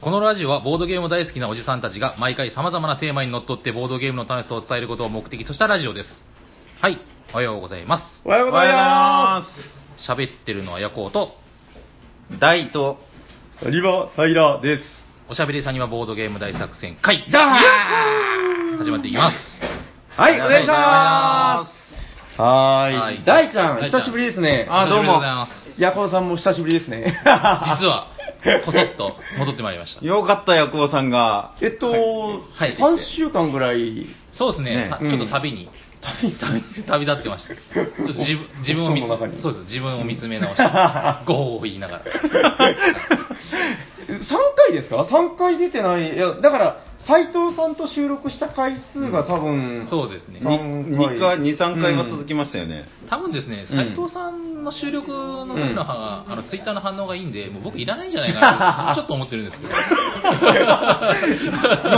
このラジオはボードゲーム大好きなおじさんたちが毎回様々なテーマにのっとってボードゲームの楽しさを伝えることを目的としたラジオです。はい、おはようございます。おはようございま喋ってるのはヤコウと、す。大と、す。リバー・タイラーです。おしゃべりさんにはボードゲーム大作戦会、だ始まっていきます。はい、お願いします。はーはいい。大ちゃん、大ちゃん久しぶりですね。あどうもお久しぶりでございます。ヤコウさんも久しぶりですね。実は、こそっと戻ってまいりました。よかったよ、久保さんが。えっと、はい3週間ぐらい、そうですね、ねちょっと旅に、旅、旅、旅立ってました。ちょっと自分、自分を見つ布団の中にそうです、自分を見つめ直して、ゴーを言いながら。3回ですか ?3 回出てない。いや、だから、斎藤さんと収録した回数が多分、そうですね。三2回、2、3回は続きましたよね。多分ですね、うん。斉藤さんの収録の時の,、あのツイッターの反応がいいんで、もう僕いらないんじゃないかなと ちょっと思ってるんですけど。い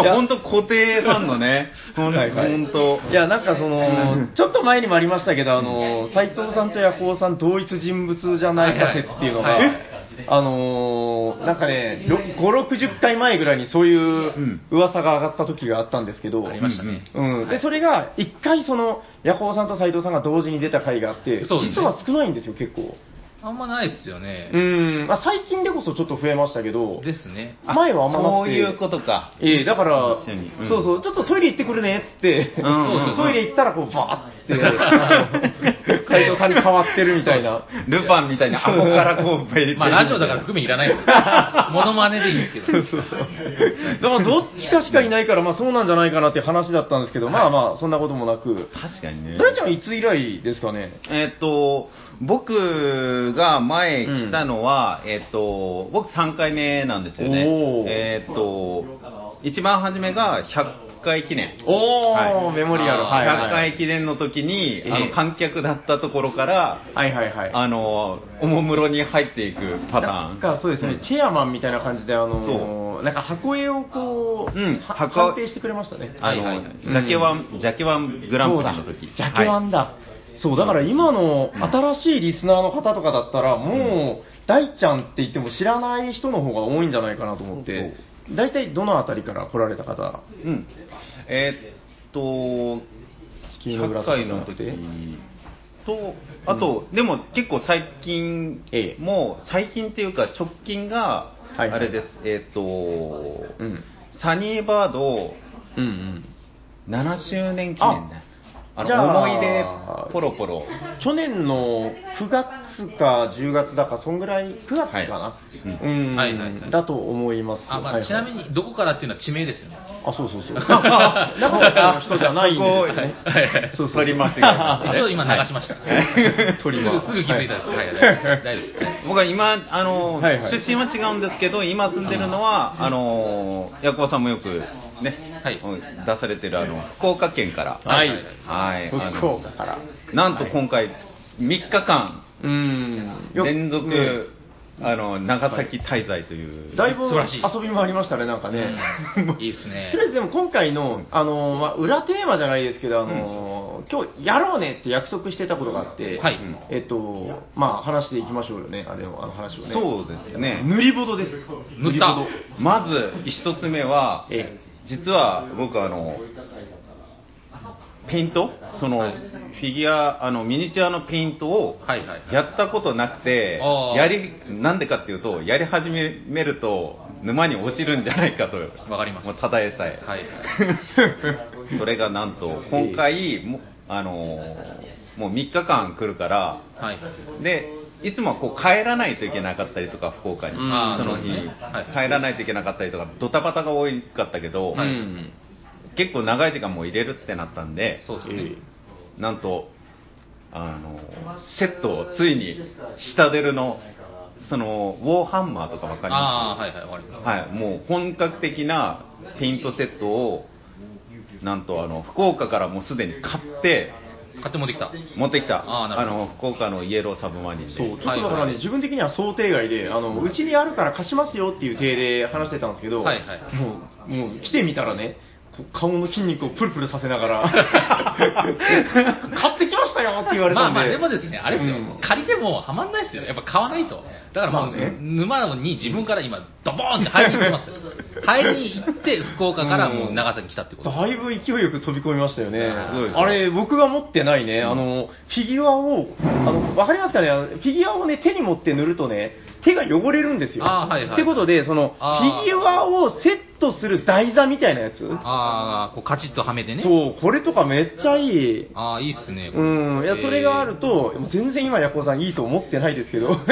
や、本当固定ファンのね、本当。いや、なんかその、ちょっと前にもありましたけど、あの、斎藤さんとヤコウさん同一人物じゃないか説っていうのが、はいはいあのーなんかね、ろ5、60回前ぐらいにそういう噂が上がった時があったんですけど、ありましたね。うん、でそれが一回そのヤコウさんと斎藤さんが同時に出た回があって、実は少ないんですよ、結構。あんまないっすよね。うん、まあ、最近でこそちょっと増えましたけど、ですね。前はあんまなくてそういうことか。ええだから、うんそうそう、ちょっとトイレ行ってくるねっつって、うん トイレ行ったらこう、バーって、斎藤さんに変わってるみたいな。ルパンみたいに顎からこう、まあラジオだから含めいらないですけど、モノマネでいいんですけど。そうそうそう。だからどっちかしかいないから、まあそうなんじゃないかなっていう話だったんですけど、まあまあ、そんなこともなく。確かにね。大ちゃんいつ以来ですかね？えっと、僕が前来たのは、えっと、僕3回目なんですよね。えっと、一番初めが100回記念。おー、はいメモリアル。はいはい100回記念の時に、あのええ観客だったところから、はいはいはい。あの、おもむろに入っていくパターン。なんかそうですね、チェアマンみたいな感じで、あのなんか箱絵をこう、うんは箱判定してくれましたね。あの、はいはいはいジャケワン、ジャケワングランプリの時。ジャケワンだ。そう、だから今の新しいリスナーの方とかだったら、もう、大ちゃんって言っても知らない人の方が多いんじゃないかなと思って、大体どのあたりから来られた方？うん。えーっと、地球の裏100とか回の時じゃなくて？と、あと、でも結構最近ええ。も、最近っていうか直近が、はいはい。あれです、えーっと、うん。サニーバードうんうん。7周年記念ね。あじゃあの、思い出ポロポロ。去年の9月か10月だか、そんぐらい、9月かな、はいうん、はいはいはいだと思います。あまあ、はいはいちなみに、どこからっていうのは地名ですよね。あ、そうそうそう。名古屋の人じゃないんですよね。はいはいそうそう。取り間違えました一応今流しました。取り間すぐ、すぐ気づいたです。はい、大丈夫です。はい僕は今、あの、はいはい出身は違うんですけど、今住んでるのは、あの、ヤコウさんもよくね、はい。出されてるあの、福岡県から、はい。はい、あ福の岡から。なんと今回、3日間。うん。よ連続、ねあの、長崎滞在という。だいぶ素晴らしい。遊びもありましたね、なんかね。うん。いいっすね。とりあえずでも今回の、あのまあ、裏テーマじゃないですけど、あの今日やろうねって約束してたことがあって、はい。えっと、まあ、話していきましょうよね、あれのあの話をね。そうですね。塗りボドです。塗った。まず、一つ目は、え実は僕あの、ペイント？その、はいフィギュア、あの、ミニチュアのペイントを、はいはいはいやったことなくてあー、やり、なんでかっていうと、やり始めると、沼に落ちるんじゃないかと。わかりますもうただえさえ。はい それがなんと、今回、もあのーもう3日間来るから、はい。で、いつもはこう帰らないといけなかったりとか、福岡に。うん。その日、ね。はい。帰らないといけなかったりとか、ドタバタが多かったけど、うん。結構長い時間もう入れるってなったんで、ね。なんと、あの、セットをついに、下出るの、その、ウォーハンマーとかわかりまはいはい、はい、もう本格的なペイントセットを、なんとあの、福岡からもうすでに買って、買って持ってきた。持ってきた。あーなるほどの、福岡のイエローサブマリンで。そう、ちょっとだはいからね、はい自分的には想定外で、あの、うちにあるから貸しますよっていう体で話してたんですけど、はいはいもう、もう来てみたらね、顔の筋肉をプルプルさせながら、買ってきましたよって言われたんで。まあまあ、でもですね、あれですよ、うん借りてもはまんないですよ。やっぱ買わないと。だからもう、まあね沼に自分から今、ドボーンって入りに行ってますよ。入りに行って、福岡からもう長崎に来たってこと。だいぶ勢いよく飛び込みましたよね。すごいですあれ、僕が持ってないね、あの、フィギュアを、あの、わかりますかね？あのフィギュアをね、手に持って塗るとね、手が汚れるんですよ。あーはいはいってことで、その、フあーィギュアをセットする台座みたいなやつ？ああ、こうカチッとはめてね。そう、これとかめっちゃいい。ああ、いいっすね。これうん、いや、それがあると、もう全然今、ヤコウさんいいと思ってないですけど。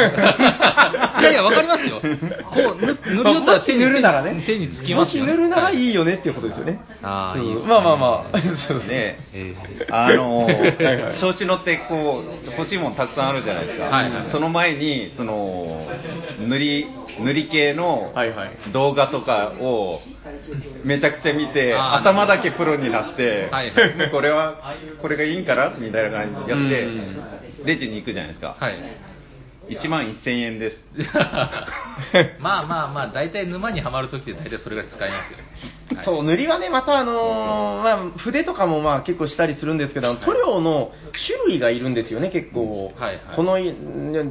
いやいや、わかりますよ。こう、ぬ塗るよったらまあもし塗るならね。手につきますよ、ね。もし塗るならい。いいよねっていうことですよね。そうあーいいですねまあまあまあ。そうですで、えあのーはいはい調子乗ってこう欲しいものたくさんあるじゃないですか、はいはいその前にその塗り塗り系の動画とかをめちゃくちゃ見て、頭だけプロになって、はいはい。これはこれがいいんかな？みたいな感じでやってうん。レジに行くじゃないですか、はい。1万1000円です。まあまあまあ、大体沼にはまるときって大体それが使いますよ。は いそう、塗りはね、またあのーまあ、筆とかもまあ結構したりするんですけど、塗料の種類がいるんですよね、結構。はいはい。このい、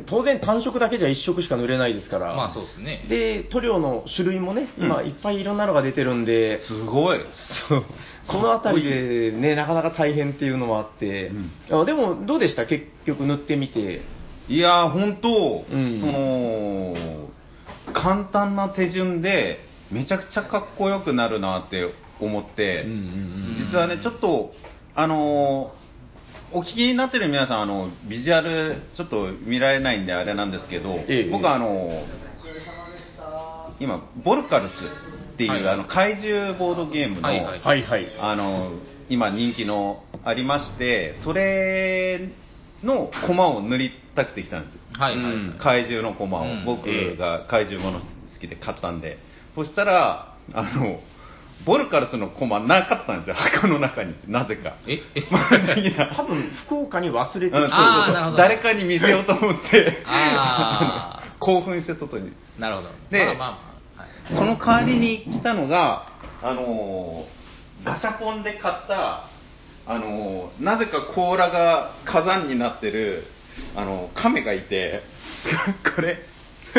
当然単色だけじゃ1色しか塗れないですから。まあそうですね。で、塗料の種類もね、今うん。いっぱいいろんなのが出てるんで、すごい。そう。そのあたりでね、なかなか大変っていうのもあって、あでもどうでした？結局塗ってみて。いやー、本当、うん。その、簡単な手順で、めちゃくちゃかっこよくなるなって思って、実はね、ちょっと、あのーお聞きになってる皆さん、あの、ビジュアル、ちょっと見られないんであれなんですけど、ええ。僕はあの今、ボルカルスっていう、はいはい。あの怪獣ボードゲームの、はいはい。はいはい。あの今人気のありましてそれの駒を塗りたくてきたんですよ。はいはい。うん。怪獣の駒を、うん。僕が怪獣もの好きで買ったんで、そしたらあのボルカルスの駒なかったんですよ。箱の中に。なぜか。え？え？まあ多分福岡に忘れてうんそうそうそう。あーなるほど。誰かに見せようと思って。あー。あ の興奮して外に。なるほど。でまあまあまあ。はい。その代わりに来たのが、あのーガシャポンで買った、あのーなぜか甲羅が火山になってる、あのー亀がいて、これ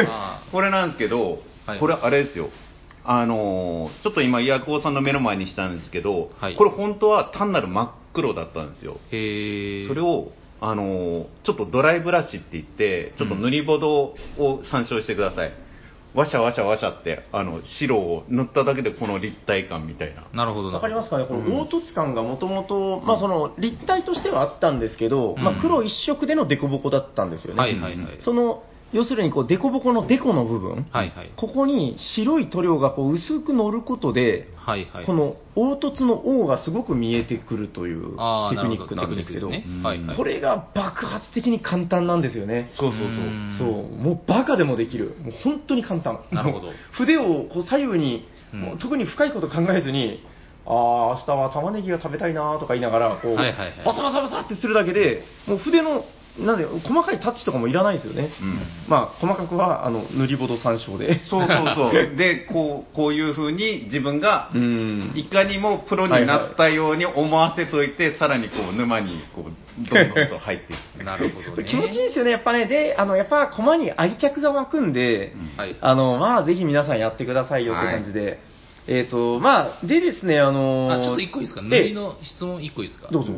あ、これなんですけど、はいこれあれですよ。あのーちょっと今、イヤコウさんの目の前にしたんですけど、はいこれ本当は単なる真っ黒だったんですよ。へえ。それを、あのーちょっとドライブラシって言って、ちょっと塗りボドを参照してください。わしゃわしゃわしゃって、あの、白を塗っただけでこの立体感みたいな。なるほどな。わかりますかね、このうん凹凸感がもともと、まあその立体としてはあったんですけど、うんまあ黒一色での凸凹だったんですよね。はいはいはい。その、要するにこう凸凹のデコの部分、はいはい。ここに白い塗料がこう薄く乗ることで、はいはい。この凹凸の O がすごく見えてくるというテクニックなんですけど、どねうんはいはい。これが爆発的に簡単なんですよね。そうそうそう。んそう、もうバカでもできる。もう本当に簡単。なるほど筆をこう左右に、うんもう特に深いこと考えずに、ああ、明日は玉ねぎが食べたいなとか言いながら、こう、はいはいはいバサバサバサってするだけで、もう筆の、なんで、細かいタッチとかもいらないですよね。うんまあ、細かくは、あの、塗りボド参照で。そうそうそう。で、こう、こういう風に自分がう、ん。いかにもプロになったように思わせといて、さらにこう、沼に、こう、どんどんと入っていく。なるほどね。気持ちいいですよね、やっぱね。で、あの、やっぱ、駒に愛着が湧くんで、うんはい。あの、まあ、ぜひ皆さんやってくださいよって感じで。えっ、と、まあ、でですね、あのーあ、ちょっと一個いいですか？え塗りの質問一個いいですか？どうぞ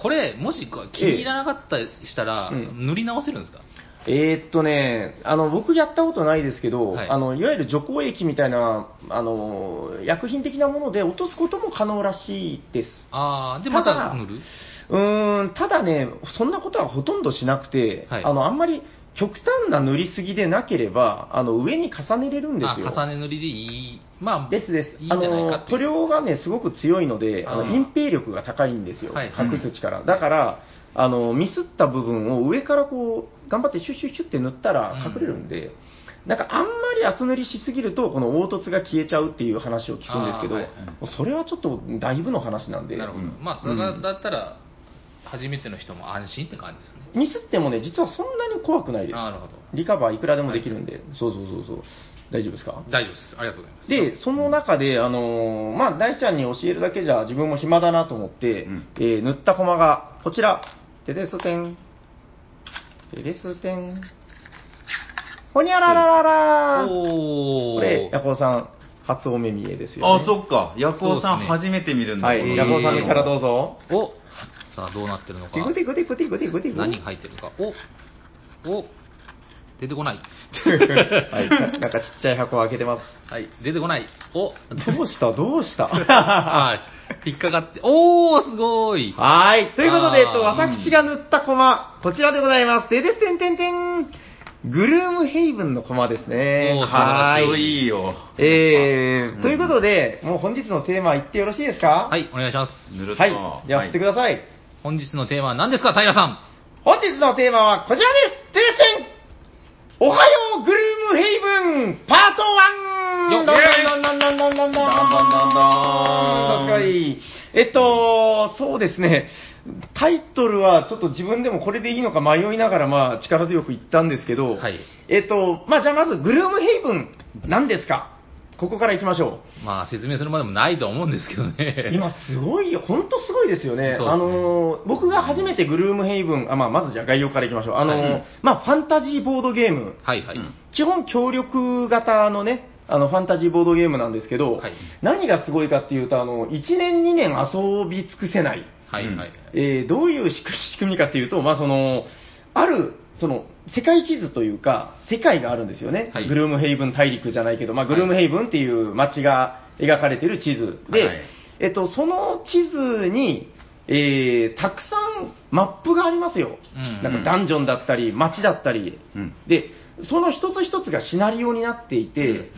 これ、もし気に入らなかったりしたら、ええ。うん。塗り直せるんですか？えーっとね、あの、僕やったことないですけど、はい。あの、いわゆる除光液みたいな、あの、薬品的なもので落とすことも可能らしいです。ああ、で、また塗る？うーん、ただね、そんなことはほとんどしなくて、はい。あの、あんまり極端な塗りすぎでなければ、あの、上に重ねれるんですよ。あ、重ね塗りでいい。まあ、ですです。いい塗料がね、すごく強いので、あの隠蔽力が高いんですよ、はい隠す力。だから、あのミスった部分を上からこう頑張ってシュッシュッシュッって塗ったら隠れるんで、なんかあんまり厚塗りしすぎると、この凹凸が消えちゃうっていう話を聞くんですけど、はいそれはちょっとだいぶの話なんで、なるほど。うんまあ、それだったら、初めての人も安心って感じですね。ミスってもね、実はそんなに怖くないです。なるほど。リカバーいくらでもできるんで、そうそうそうそう。大丈夫ですか？大丈夫です。ありがとうございます。で、その中で、あのーまあ、大ちゃんに教えるだけじゃ自分も暇だなと思って、うんえー塗ったコマが、こちら、テレステン、テレステン、ほにゃらららら。これ、ヤコウさん、初お目見えですよ、ね。あ、そっか。ヤコウさん初めて見るんだ。はい、ヤコウさんのキャラどうぞ。おさあ、どうなってるのか。テクテクテクテクテクテク。何入ってるか。おお出てこない。はい、ななんかちっちゃい箱を開けてます。はい、出てこない。おどうしたどうしたはい。引っかかって。おー、すごい。はい。ということで、えっと、私が塗ったコマ、こちらでございます。でです、てんてんてん。グルームヘイブンのコマですね。おーはかっこい。いいよ。えー、うんということで、もう本日のテーマ言ってよろしいですか。はい、お願いします。ぬるっと。はい。じゃあ、振ってください。本日のテーマは何ですか、平さん？本日のテーマはこちらです。てですてんおはようグルームヘイブンパート 1! よっどんどんどんどんどんどんどんどんどんどんどんどん確かに。えっと、そうですね。タイトルはちょっと自分でもこれでいいのか迷いながら、まあ、力強く言ったんですけど、はいえっと、まあ、じゃあまず、グルームヘイブン、何ですかここから行きましょまあ、説明するまでもないと思うんですけどう。ね。今すごいよ、本当すごいですよね。ねあのー僕が初めてグルームヘイブン、あまあ、まずじゃあ概要からいきましょう。あのーはいまあ、ファンタジーボードゲーム、はいはい。うん基本協力型のね、あの、ファンタジーボードゲームなんですけど、はい何がすごいかっていうと、あの、1年2年遊び尽くせない。はいはい。えーどういう仕組仕組みかっていうと、まあ、その、ある、その、世界地図というか、世界があるんですよね。はいグルームヘイブン大陸じゃないけど、まあ、グルームヘイブンっていう街が描かれてる地図。で、はいえっと、その地図に、えーたくさんマップがありますよ。うんなんかダンジョンだったり、街だったり。うんで、その一つ一つがシナリオになっていて、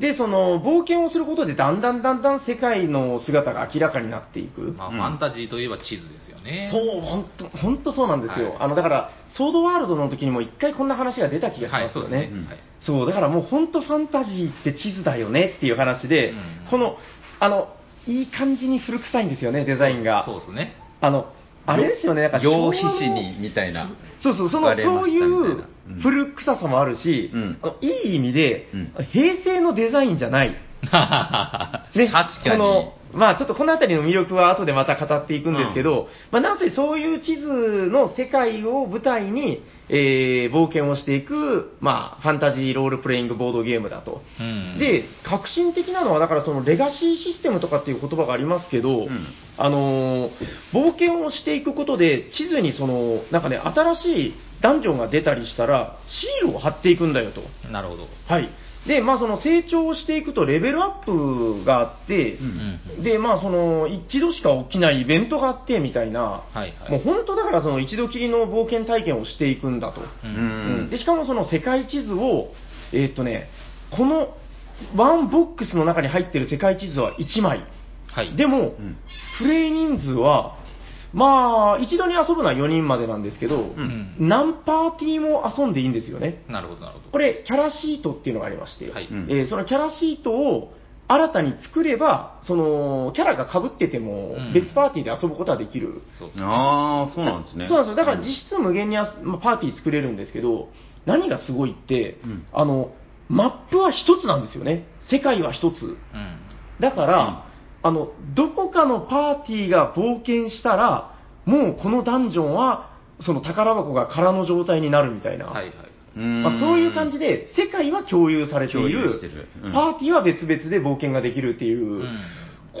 で、その冒険をすることでだんだんだんだん世界の姿が明らかになっていく。まあ、うんファンタジーといえば地図ですよね。そう、本当本当そうなんですよ。はいあの、だから、ソードワールドの時にも一回こんな話が出た気がしはい、ますよね。そうですね。うんはいそう、だからもう本当ファンタジーって地図だよねっていう話で、うんこの、あの、いい感じに古臭いんですよね、デザインが。そうですね。あの、あれですよね、なんか昭和の紙に、みたいな。そうそう、その、そういううん。古臭さもあるし、うん。あのいい意味で、うん。平成のデザインじゃない。ね、確かに。この、まあちょっとこのあたりの魅力は後でまた語っていくんですけど、まあなんせそういう地図の世界を舞台に、えー冒険をしていく、まあファンタジーロールプレイングボードゲームだと。うんで、革新的なのは、だからそのレガシーシステムとかっていう言葉がありますけど、んあのー冒険をしていくことで、地図にその、なんかね、新しいダンジョンが出たりしたら、シールを貼っていくんだよと。なるほど。はい。で、まあその成長をしていくとレベルアップがあって、うんで、まあその、一度しか起きないイベントがあって、みたいな、はいはいもう本当だからその一度きりの冒険体験をしていくんだと。ううんうんでしかもその世界地図を、えーっとね、このワンボックスの中に入ってる世界地図は1枚。はい。でも、んプレイ人数は、まあ、一度に遊ぶのは4人までなんですけど、ん何パーティーも遊んでいいんですよね。なるほど、なるほど。これ、キャラシートっていうのがありまして、はいうんえーそのキャラシートを新たに作れば、そのキャラが被っててもうん、別パーティーで遊ぶことはできる。そうああ、そうなんですね。そうなんですよ。だから実質無限にあすまあパーティー作れるんですけど、何がすごいって、うんあの、マップは一つなんですよね。世界は一つ。うん。だから、あの、どこかのパーティーが冒険したら、もうこのダンジョンは、その宝箱が空の状態になるみたいな。はいはい。うん。まあ、そういう感じで、世界は共有されてい共有る。してるうん。パーティーは別々で冒険ができるっていう、うん。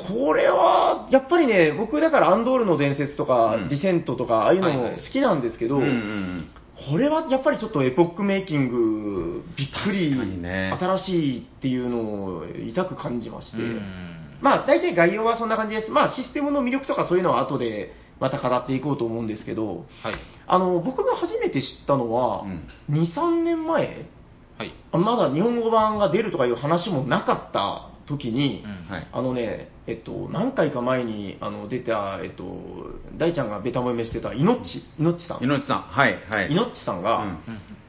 これは、やっぱりね、僕だからアンドールの伝説とか、うん。ディセントとか、ああいうのも好きなんですけど、うんうんこれはやっぱりちょっとエポックメイキング、びっくり、ね。新しいっていうのを痛く感じまして、うんまあ大体概要はそんな感じです。まあシステムの魅力とかそういうのは後でまた語っていこうと思うんですけど、はい。あの、僕が初めて知ったのは、うん2、3年前、はい。あまだ日本語版が出るとかいう話もなかった時に、うんはいあのね、えっと、何回か前にあの出た、えっと、大ちゃんがベタ褒めしてた、いのっち、いのっちさん。いのちさん、はい、はい。いのっちさんが、うんうん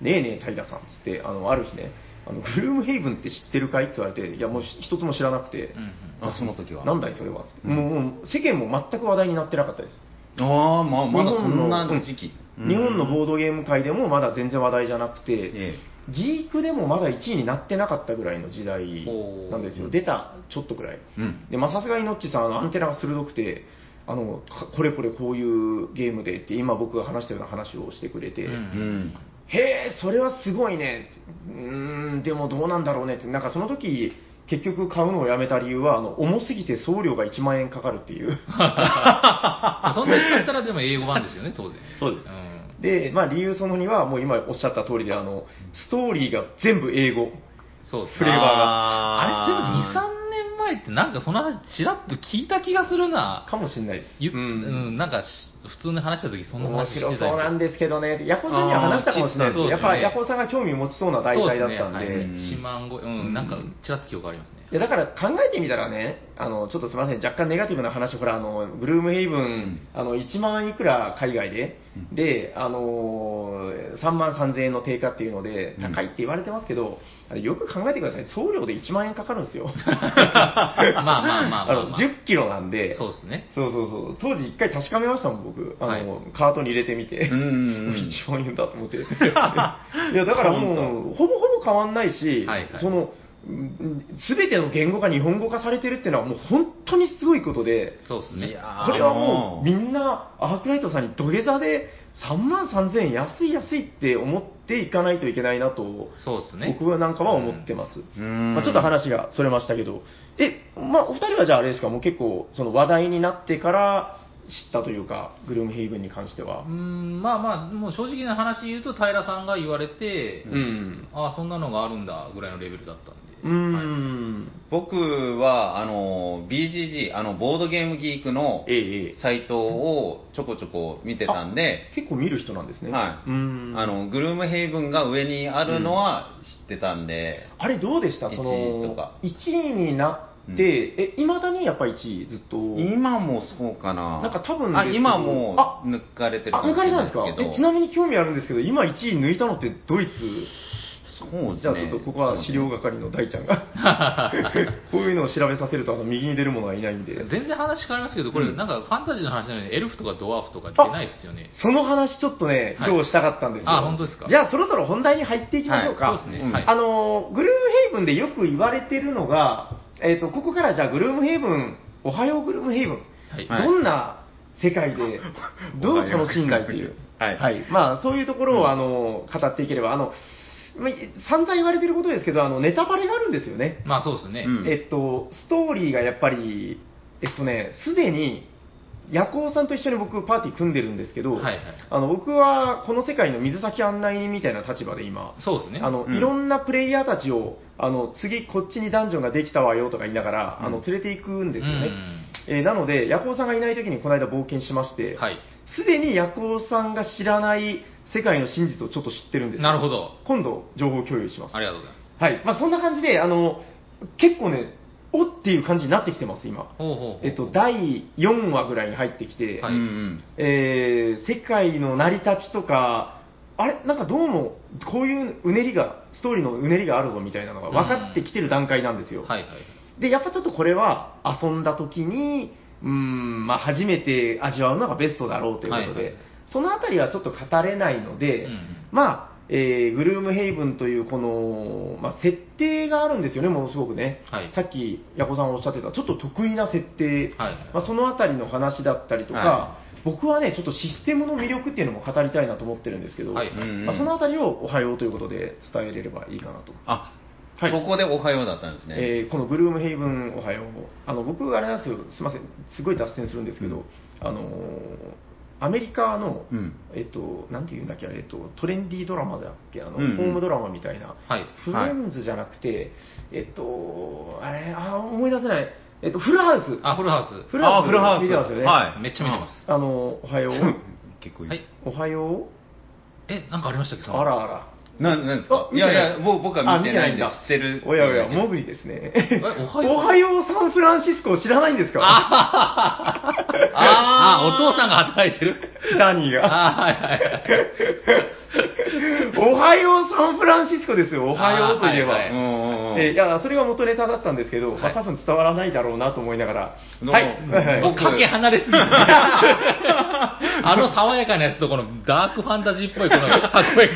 ねえねえ平さんっつって、あの、ある日ね、あの、グルームヘイブンって知ってるかい？って言われて、いや、もう一つも知らなくて、うんあ、その時は。なんだいそれは？うんもう世間も全く話題になってなかったです。ああ、まあ、まだそんな時期。うん日本のボードゲーム界でもまだ全然話題じゃなくて、えギークでもまだ1位になってなかったぐらいの時代なんですよ。出たちょっとぐらい。で、まあさすがにノッチさん、アンテナが鋭くて、あの、かこれこれこういうゲームでって、今僕が話したような話をしてくれて、うんうんへえ、それはすごいね。うーん、でもどうなんだろうねって。なんかその時、結局買うのをやめた理由は、あの、重すぎて送料が1万円かかるっていう。そんなにだったらでも英語版ですよね、当然。そうですんで、まあ理由その2は、もう今おっしゃった通りで、あの、ストーリーが全部英語。そうですフレーバーがあれ、それあ2、3年前ってなんかその話ちらっと聞いた気がするな。かもしれないです。ゆううんん、なんかし普通に話した時そんな面話してた白そうなんでですけどね、ヤコウさんには話したかもしれないです。あーやっぱヤコウさんが興味持ちそうな題材だったんで、ですね。はい。うん1万超え、うん、なんかちらっと記憶ありますね。いやだから考えてみたらね、あのちょっとすみません、若干ネガティブな話、ほら、あのグルームヘイブン、ん。あの1万いくら海外で、で、あの3万3000円の定価っていうので、うん。高いって言われてますけど、あれよく考えてください、送料で1万円かかるんですよ。まあまあまあまあまあ。の10キロなんで、そうですね。そうそうそう、当時一回確かめましたもん、僕、あの、はいカートに入れてみて、うんうんうん1万円だと思って。いや、だからもう、ほぼほぼ変わんないし、はいはいその、すべての言語が日本語化されてるっていうのはもう本当にすごいことで、そうですね。これはもうみんなアークライトさんに土下座で3万3000円安い安いって思っていかないといけないなと、そうですね。僕はなんかは思ってます。うんまあ、ちょっと話がそれましたけど、え、まあ、お二人はじゃああれですか、もう結構その話題になってから知ったというか、グルームヘイブンに関してはう。ん、まあまあ、もう正直な話言うと、平さんが言われて、うん。ああ、そんなのがあるんだぐらいのレベルだったんで。うーん。僕は、あの、BGG、あの、ボードゲームギークのサイトをちょこちょこ見てたんで、結構見る人なんですね。はい。うーん。あの、グルームヘイブンが上にあるのは知ってたんで、あれどうでした？その、1位とか1位になって、え、いまだにやっぱ1位ずっと？今もそうかな。なんか多分あ、今も抜かれてるあ、抜かれたんですか？けどえ、ちなみに興味あるんですけど、今1位抜いたのってドイツ？そうですね。じゃあちょっとここは資料係の大ちゃんが、こういうのを調べさせるとあの右に出る者はいないんで、全然話変わりますけど、これ、うん。なんかファンタジーの話なのに、エルフとかドワーフとか出ないですよね。その話ちょっとね、はい。今日したかったんですよ。あ本当ですか？じゃあそろそろ本題に入っていきましょうか。はいそうですね。うん。はい。あの、グルームヘイブンでよく言われてるのが、えっ、と、ここからじゃあグルームヘイブン、おはようグルームヘイブン、はい。はいどんな世界で、どう楽しんだいという。はい。まあ、そういうところを、あの、語っていければ、あの、まあ、散々言われてることですけど、あの、ネタバレがあるんですよね。まあそうですね。うん。えっと、ストーリーがやっぱり、えっとね、すでに、夜行さんと一緒に僕、パーティー組んでるんですけど、はいはいあの僕はこの世界の水先案内人みたいな立場で今、そうですね。あのうんいろんなプレイヤーたちをあの次、こっちにダンジョンができたわよとか言いながら、うんあの連れていくんですよね。うんえーなので、夜行さんがいない時にこの間冒険しまして、はい。すでに夜行さんが知らない世界の真実をちょっと知ってるんですよなるほど。今度、情報共有します。ありがとうございます。はい。まあ、そんな感じで、あの、結構ね、おっていう感じになってきてます、今。ほうほうほうえっと、第4話ぐらいに入ってきて、はいうんうん。えー世界の成り立ちとか、あれ？なんかどうも、こういううねりが、ストーリーのうねりがあるぞみたいなのが分かってきてる段階なんですよ。はいはい。で、やっぱちょっとこれは遊んだ時に、うーん、まあ初めて味わうのがベストだろうということで、はいはいそのあたりはちょっと語れないので、うんうんまあ、えーグルームヘイブンというこの、まあ、設定があるんですよね、ものすごくね。はい。さっき、ヤコさんおっしゃってた、ちょっと得意な設定、はい。まあ、そのあたりの話だったりとか、は僕はね、ちょっとシステムの魅力っていうのも語りたいなと思ってるんですけど、まあ、そのあたりをおはようということで伝えれればいいかなと。あ、はいここでおはようだったんですね。えーこのブルームヘイブンおはよう、あの僕、あれなんですよ、すみません、すごい脱線するんですけど、あのーアメリカの、うん。えっと、なんていうんだっけ、えっと、トレンディードラマだっけ、あの、うんうん。ホームドラマみたいな、はい。フレンズじゃなくて、えっと、あれ、あー、思い出せない、えっと、フルハウス、あ、フルハウス。フルハウス。あフルハウス。見てますよね、はい。めっちゃ見てます。あの、おはよう、結構いい。はい。おはよえ、なんかありましたっけう、その。あらあら。ななんですか？いいやいや、もう僕は見てないんであ知ってる。おやおや、モグリですね。おはようおはようサンフランシスコ知らないんですか？あ あ、お父さんが働いてるダニーが。あーはいはいはい。おはようサンフランシスコですよ、おはようといえば。いはいうんうんうんうんえーいや、それが元ネタだったんですけど、まあ、はい多分伝わらないだろうなと思いながら。はい。もうかけ離れすぎて。あの爽やかなやつとこのダークファンタジーっぽいこの箱絵が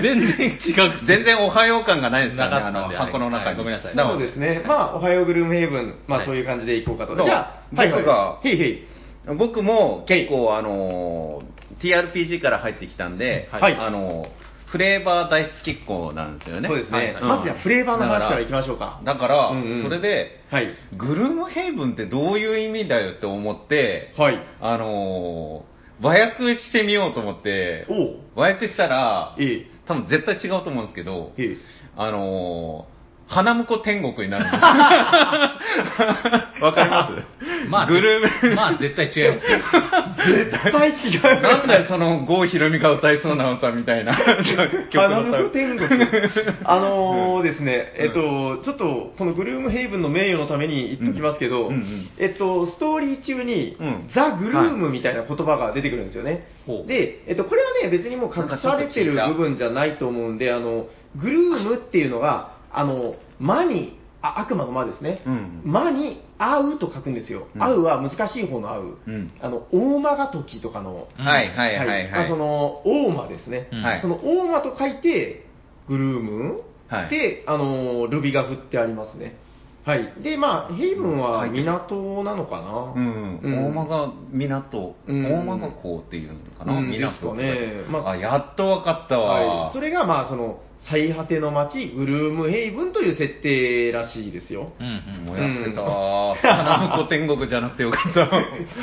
全然違くて。全然おはよう感がないですからね、あの箱の中に。はいごめんなさいそうですね。まあ、おはようグルームヘイブン、まあ、はいそういう感じでいこうかと。じゃあ、僕がへいへい。僕も結構、あのー、TRPG から入ってきたんで、はいあのー、フレーバー大好きっ子なんですよね。そうですね。はいはいまずじゃあ、フレーバーの話からいきましょうか。だから、うんうんそれで、はい。グルームヘイブンってどういう意味だよって思って、はい。あのー、和訳してみようと思って。和訳したら、ええ。多分絶対違うと思うんですけど、ええ。あのー、花婿天国になるんです。わかります？まあ、グルーム、まあ絶対違いますよ。絶対違う。なんだよ、その、郷ひろみが歌いそうな歌みたいな曲花の婿天国。あのーですね、えっと、ちょっと、このグルームヘイブンの名誉のために言っときますけど、うんうんうんえっと、ストーリー中に、うんザ・グルームみたいな言葉が出てくるんですよね。ほうで、えっと、これはね、別にもう隠されてる部分じゃないと思うんで、あの、グルームっていうのが、あの、魔に、あ悪魔の魔ですね。うん魔に会うと書くんですよ。うん会うは難しい方の会う。うんあの、大魔が時とかの、はいはいはいはい。まあその、大魔ですね。うんはいその大魔と書いて、グルームはいで、あの、ルビが振ってありますね。はい。で、まあ、ヘイブンは港なのかな。うん、うん大間が港、うん大間が港っていうのかな、うん港ねまああ、やっとわかったわ。はい。それが、まあ、その、最果ての街、グルームヘイブンという設定らしいですよ。うんうんもうやってたわ。花婿天国じゃなくてよかった。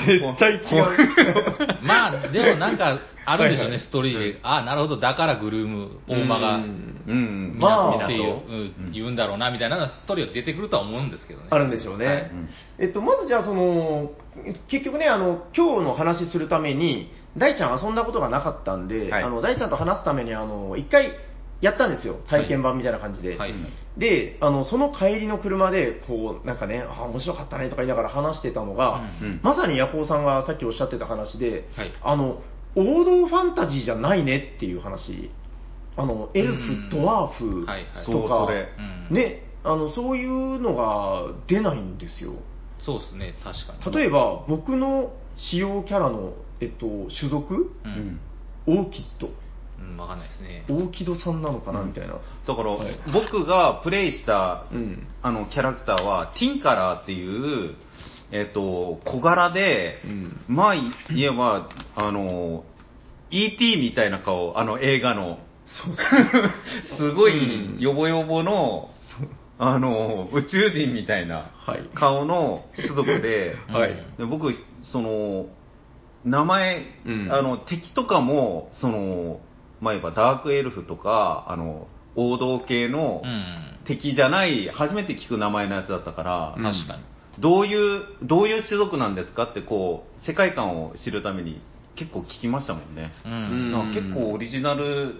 絶対違う。まあ、でもなんか、あるんでしょうね、はいはいストーリーで。ああ、なるほど、だからグルーム、大間がうん港っていう、港うん言うんだろうな、みたいなストーリーが出てくるとは思うんですけどね。あるんでしょうね。はいうんえっと、まずじゃあ、その、結局ね、あの、今日の話するために、大ちゃん遊んだことがなかったんで、はいあの、大ちゃんと話すために、あの、一回やったんですよ。体験版みたいな感じで。はい。で、あの、その帰りの車で、こう、なんかね、あ、面白かったねとか言いながら話してたのが、うんうんまさにヤコウさんがさっきおっしゃってた話で、はいあの、王道ファンタジーじゃないねっていう話。あの、エルうんフ、ドワーフはいはいとか、ね、あの、そういうのが出ないんですよ。そうですね、確かに。例えば、僕の使用キャラの、えっと、種族、う。うんんオーキッド。うん、わかんないですね。オーキドさんなのかな、みたいな。だから、はい僕がプレイした、うん。あのキャラクターは、ティンカラーっていう、えっと、小柄で、うんまあ言えば、あの、E.T. みたいな顔、あの映画の、そう すごうんいヨボヨボの、あの、宇宙人みたいなはい。顔の種族で、う んはいで僕、その、名前、うんあの、敵とかも、その、まあ言えばダークエルフとか、あの、王道系のうん。敵じゃない、初めて聞く名前のやつだったから、うん確かに。どういう、どういう種族なんですかって、こう、世界観を知るために結構聞きましたもんね。ううんん。なんか結構オリジナル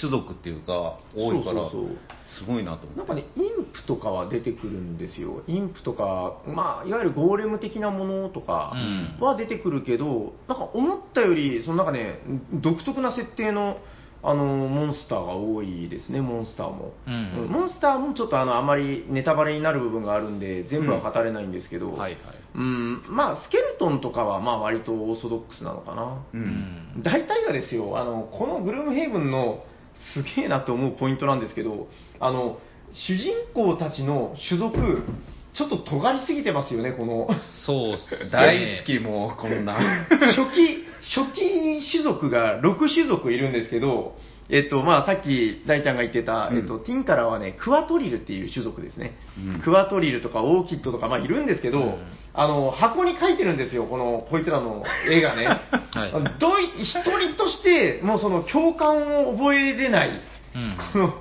種族っていうか、多いから、そうそうそうすごいなと思って。なんかね、インプとかは出てくるんですよ。インプとか、まあ、いわゆるゴーレム的なものとかうんは出てくるけど、なんか思ったより、そのなんかね、独特な設定の、あの、モンスターが多いですね、モンスターも。うんうんモンスターもちょっとあの、あまりネタバレになる部分があるんで、全部は語れないんですけど、はいはい。うん、まあ、スケルトンとかは、まあ、割とオーソドックスなのかな。う。うんん。大体がですよ、あの、このグルームヘイブンのすげえなと思うポイントなんですけど、あの、主人公たちの種族、ちょっと尖りすぎてますよね、この。そうっすね。大好き、もう、こんな。初期、初期種族が6種族いるんですけど、えっと、まあ、さっき大ちゃんが言ってた、うんえっと、ティンカラはね、クワトリルっていう種族ですね。うんクワトリルとかオーキッドとか、まあ、いるんですけど、うんあの、箱に書いてるんですよ、この、こいつらの絵がね。はいどい一人として、もうその共感を覚えれない、うん。この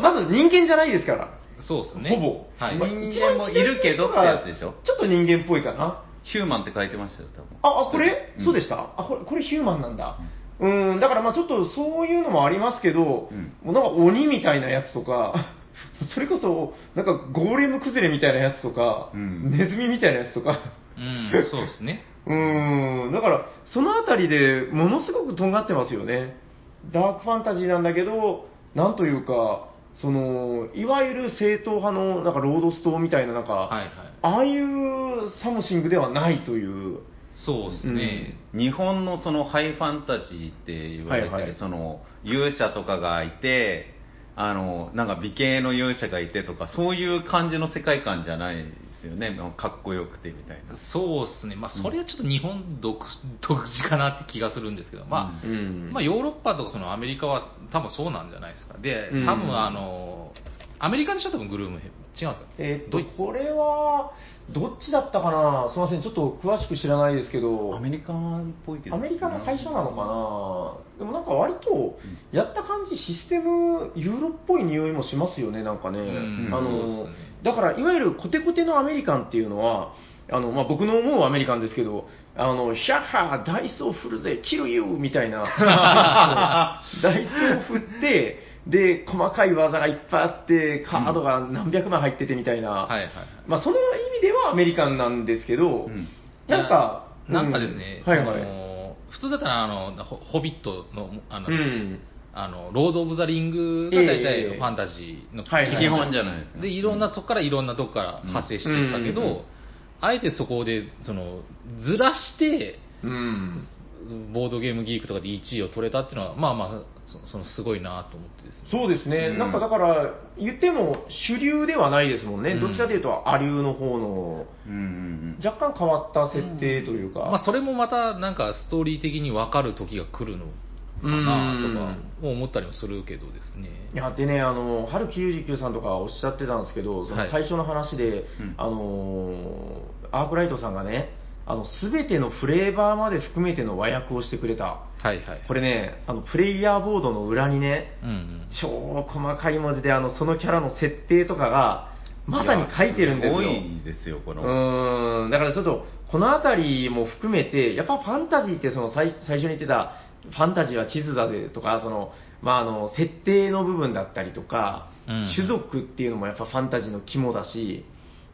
ままず人間じゃないですから。そうですね。ほぼ。はい。まあ人間もいるけどってやつでしょちょっと人間っぽいかな。ヒューマンって書いてましたよ、多分。あ、あこれ、うんそうでした？あ、これ、これヒューマンなんだ。うん、だからまあちょっとそういうのもありますけど、うんもうなんか鬼みたいなやつとか、それこそ、なんかゴーレム崩れみたいなやつとか、うんネズミみたいなやつとか、うん、そうですね。うーん、だから、そのあたりでものすごくとんがってますよね。ダークファンタジーなんだけど、なんというか、その、いわゆる正統派の、なんかロードス島みたいな、なんか、はいはい。ああいうサムシングではないという。そうですね。日本のそのハイファンタジーって言われてる、はいはいその勇者とかがいてあのなんか美形の勇者がいてとかそういう感じの世界観じゃないですよね。かっこよくてみたいな。そうですね。まあ、それはちょっと日本独独自かなって気がするんですけど、まあ、うん。まあ、ヨーロッパとかそのアメリカは多分そうなんじゃないですか。でうん、多分あの、アメリカでしょ？多分グルームヘブン。違うんですかえーっとドイツ、これは、どっちだったかな？すみません、ちょっと詳しく知らないですけど、アメリカっぽいけど。アメリカの会社なのかな？でもなんか割と、やった感じ、システム、ユーロっぽい匂いもしますよね、なんかね。うん。あのね。だから、いわゆるコテコテのアメリカンっていうのは、あのまあ、僕の思うアメリカンですけど、あのヒャッハー、ダイスを振るぜ、キルユーみたいな、ダイスを振って、で、細かい技がいっぱいあって、カードが何百枚入っててみたいな、はいはいはい。まあ、その意味ではアメリカンなんですけど、うん。なんか、なんかですね、普通だったらあのホホビットのあの、うん。あのロード・オブ・ザ・リングが大え体えファンタジーのはいはい基本じゃないですねでいろんな、そこからいろんなとこから派生していったけど、あえてそこでそのずらしてうん。ボードゲームギークとかで1位を取れたっていうのはまあまあそそのすごいなと思ってですね。そうですね、うん。なんかだから、言っても主流ではないですもんね、うん。どっちかというと、ア流の方の、うんうん若干変わった設定というか、まあ、それもまたなんかストーリー的に分かる時が来るのかなとかも思ったりもするけどですね。いやでね、あの春木99さんとかおっしゃってたんですけど、そのはい。最初の話で、うん。あのアークライトさんがね、あの全てのフレーバーまで含めての和訳をしてくれた、はいはい。これね、あのプレイヤーボードの裏にね、うんうん。超細かい文字であのそのキャラの設定とかが、まさに書いてるんですよ。すごいですよこの、うーん。だからちょっと、このあたりも含めて、やっぱファンタジーってその最最初に言ってた、ファンタジーは地図だぜとか、そのまあ、あの設定の部分だったりとか、うん。種族っていうのもやっぱファンタジーの肝だし、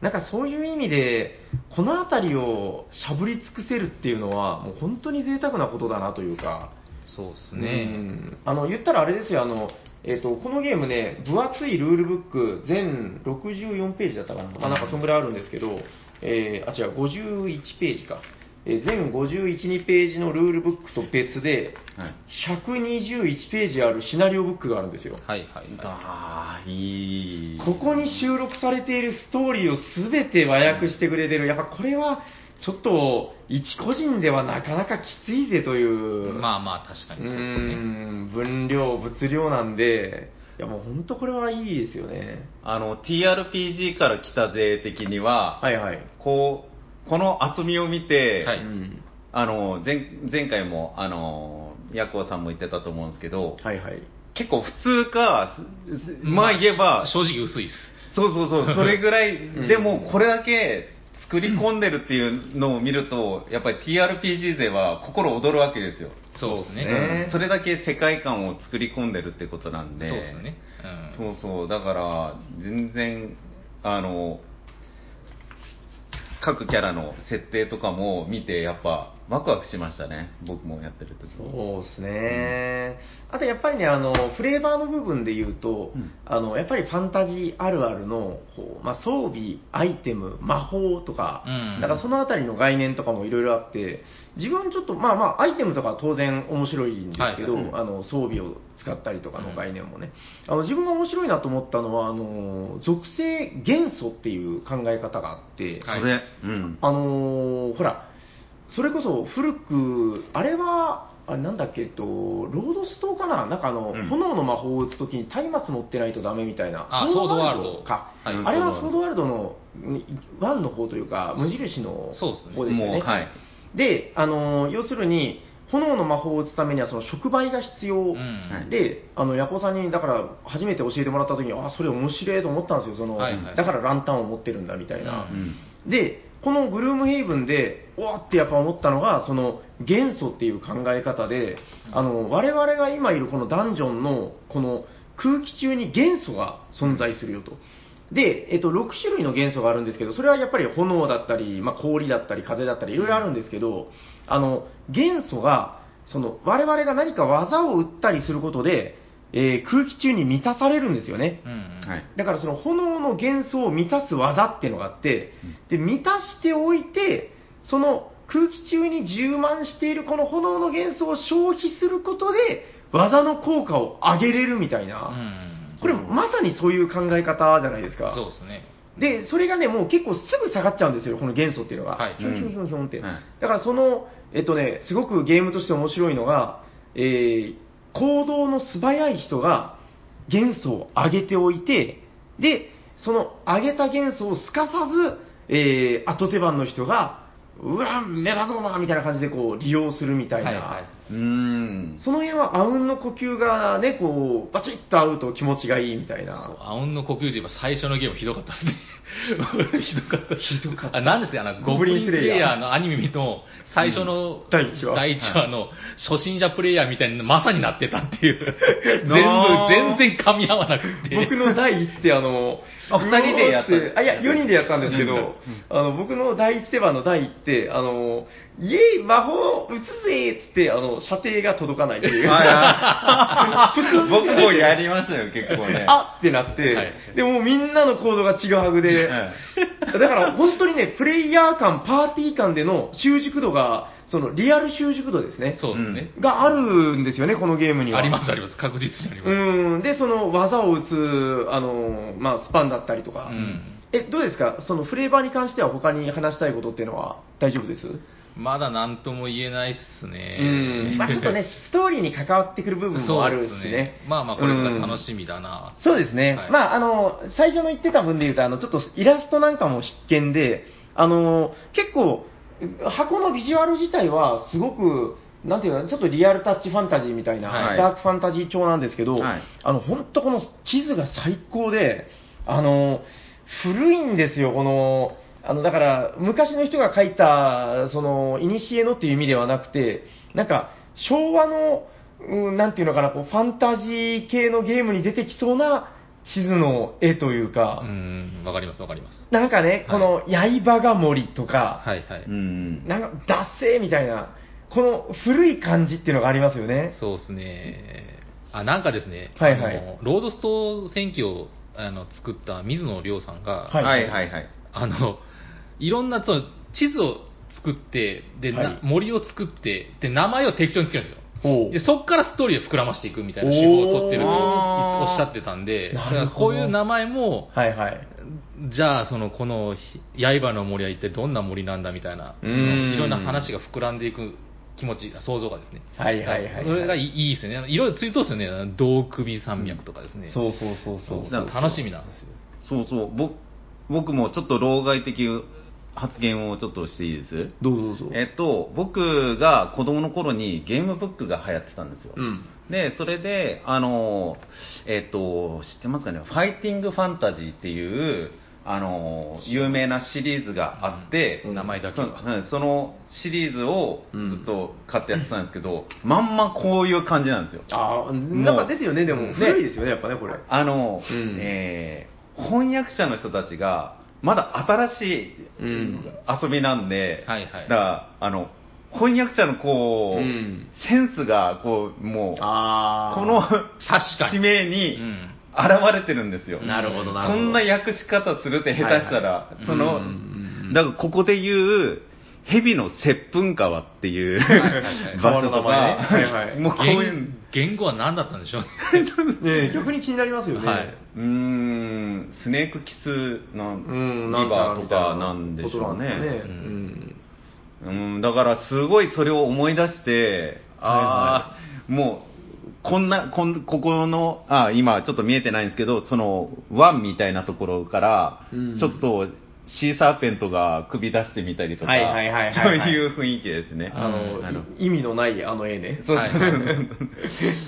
なんかそういう意味で、このあたりをしゃぶり尽くせるっていうのは、もう本当に贅沢なことだなというか。そうですうねん。あの言ったらあれですよ。あの、えっとこのゲームね、分厚いルールブック、全64ページだったかな、まあ、なんかそんぐらいあるんですけど、えーあ、違う、51ページか、えー全51、2ページのルールブックと別で、はい121ページあるシナリオブックがあるんですよ。はいはいはいああいいここに収録されているストーリーをすべて和訳してくれてる、やっぱこれはちょっと一個人ではなかなかきついぜという。まあまあ確かうにそうですね分量、物量なんで、いやもう本当これはいいですよね。あの TRPG から来た勢的には、はいはい。こうこの厚みを見て、はい。うんあの前前回もあのヤコウさんも言ってたと思うんですけどはいはい。結構普通かすまあ言えば、正直薄いっす。そうそうそう それぐらい、ん。でもこれだけ作り込んでるっていうのを見るとやっぱり TRPG 勢は心躍るわけですよ、そうですね。それだけ世界観を作り込んでるってことなんで。そうですね。うん。そうそう。だから全然あの各キャラの設定とかも見てやっぱワクワクしましたね。僕もやってる時。そうですね、あとやっぱりねあの、フレーバーの部分で言うと、うん。あのやっぱりファンタジーあるあるのこう、まあ、装備、アイテム、魔法とか、うん。だからそのあたりの概念とかもいろいろあって、自分ちょっと、まあまあ、アイテムとかは当然面白いんですけど、はいはい。あの装備を使ったりとかの概念もね、あの自分が面白いなと思ったのは、あの属性元素っていう考え方があって、はい。あのーほら、それこそ古く、あれは、あれなんだっけ、えっと、ロードストーかな？なんかあの、うん。炎の魔法を打つときに松明持ってないとダメみたいな。あソードワールド。か。はい。あれはソードワールドの1の方というか、無印のそうですね。方ですよね。もうはい。で、あのー要するに、炎の魔法を打つためにはその触媒が必要、うん。で、あの、ヤコウさんに、だから、初めて教えてもらった時に、あ、それ面白いと思ったんですよ。その、はいはい。だからランタンを持ってるんだみたいな。うん。で、このグルームヘイブンで、おわってやっぱ思ったのが、その元素っていう考え方で、あの我々が今いるこのダンジョンのこの空気中に元素が存在するよと。で、えっと、6種類の元素があるんですけど、それはやっぱり炎だったり、まあ、氷だったり、風だったり、いろいろあるんですけど、あの元素が、その我々が何か技を打ったりすることで、えー空気中に満たされるんですよね。うんうんはい。だからその炎の元素を満たす技っていうのがあって、で、満たしておいて、その空気中に充満しているこの炎の元素を消費することで、技の効果を上げれるみたいうんな。うんこれまさにそういう考え方じゃないですか。そうですね。で、それがね、もう結構すぐ下がっちゃうんですよ、この元素っていうのが。はいひょんひょんひょんひょんって。はいだからその、えっとね、すごくゲームとして面白いのが、えー行動の素早い人が元素を上げておいて、で、その上げた元素をすかさず、えー後手番の人が、うわ、目立つぞな、みたいな感じでこう利用するみたいな。うーん。その辺はあうんの呼吸がね、こう、バチッと合うと気持ちがいいみたいそうな。あうんの呼吸で言えば最初のゲームひどかったですね。ひどかった。ひどかったあ、なんですよ、あの、ゴゴブブリンプレイヤーのアニメの最初の、第一話第一話の初心者プレイヤーみたいなまさになってたっていう。全部全然噛み合わなくて。僕の第一手、あの、あ二人でやったあ、いや、4人でやったんですけど、あの、僕の第一手番の第一手、あの、イエイ魔法打つぜっつって、あの、射程が届かないっていう。僕もやりましたよ、結構ね。あってなって、はいでもうみんなの行動がちぐはぐで、はだから本当にね、プレイヤー間、パーティー間での習熟度が、そのリアル習熟度ですね、そうですね。があるんですよね、このゲームには。ありますあります。確実にあります。うん、で、その技を打つ、あの、まあ、スパンだったりとか。うんえ、どうですか？そのフレーバーに関しては他に話したいことっていうのは大丈夫です？まだ何とも言えないっすね。うん。まあちょっとね、ストーリーに関わってくる部分もあるしそうっすね。まあまあ、これから楽しみだな。そうですね。はいまあ、あの、最初の言ってた分で言うと、あの、ちょっとイラストなんかも必見で、あの、結構、箱のビジュアル自体はすごく、なんていうの、ちょっとリアルタッチファンタジーみたいな、はいダークファンタジー調なんですけど、はいあの、本当この地図が最高で、あの、古いんですよ、この、あの、だから、昔の人が書いた、その、いにしえのっていう意味ではなくて、なんか、昭和の、うん、なんていうのかな、こう、ファンタジー系のゲームに出てきそうな地図の絵というか、うん、わかりますわかります。なんかね、この、刃が森とか、はいはい。うん。なんか、脱製みたいな、この古い感じっていうのがありますよね。そうですね。あ、なんかですね、はいはいあのロードスト戦記をあの作った水野亮さんが、はいはいはいはい。あの、いろんなその地図を作って、で、なはい森を作って、で、名前を適当につけるんですよ。ほうで、そっからストーリーを膨らましていくみたいな手法を取ってるとおーおっしゃってたんで、だなるほどからこういう名前も、はいはい。じゃあ、その、この、ひ刃の森は一体どんな森なんだみたいな、そうーんのいろんな話が膨らんでいく気持ち、想像がですね。はいはいはいはいそれがいいいいですよね。いろいろついとですよね。銅首山脈とかですね。そうそうそう楽しみなんですよ。そうそう。ぼ僕もちょっと老害的発言をちょっとしていいです？どうぞどうぞ。えっと、僕が子供の頃にゲームブックが流行ってたんですよ。うん。で、それで、あの、えっと、知ってますかね、ファイティングファンタジーっていう、あの、有名なシリーズがあって、うん名前だけそのシリーズをうんずっと買ってやってたんですけど、まんまこういう感じなんですよ。ああ、なんかですよね、でも、ね古いですよね、やっぱね、これ。あの、うんえー翻訳者の人たちが、まだ新しいうん遊びなんで、はいはいだから、あの、翻訳者のこう、うん。センスが、こう、もう、あこの地名うにん。現れてるんですよ。なるほど、なるほど。そんな訳し方するって下手したら、はいはい。その、うんうんうんだからここで言う、蛇の接吻川っていうはいはい 場所とか、はいはい。もうこういう、言言語は何だったんでしょうね。ねえ逆に気になりますよね。はい。うーん、スネークキスのうん、リなんちゃらバーとかなんでしょうね。ね。ううんうん、だからすごいそれを思い出して、ああ、もう、こんな、こんここの、あ今ちょっと見えてないんですけど、その、ワンみたいなところからうん、ちょっと、シーサーペントが首出してみたりとか、はいはいはいはいそうはいいう雰囲気ですね。あの、あのい意味のないあの絵ね。そうはいは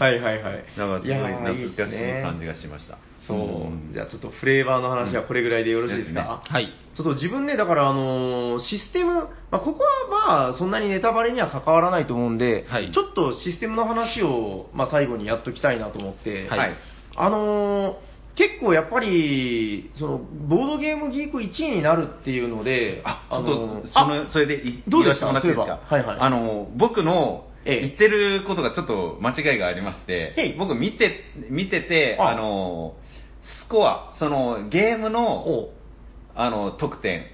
いはいはい。だからすごい懐かしい感じが。がしました。そう、んじゃあちょっとフレーバーの話はこれぐらいでよろしいですか、はい。ちょっと自分ね、だからあのーシステム、まあ、ここはまあ、そんなにネタバレには関わらないと思うんで、はいちょっとシステムの話を、まあ、最後にやっときたいなと思って、はいはい。あのー結構やっぱり、その、ボードゲームギーク1位になるっていうので、あ、ちょっのーと、その、それでいどうでしたか？はいはい。あの、僕の、ええ。言ってることがちょっと間違いがありまして、僕見て、見てて、あ。あの、スコア、そのゲームの、お。あの、得点。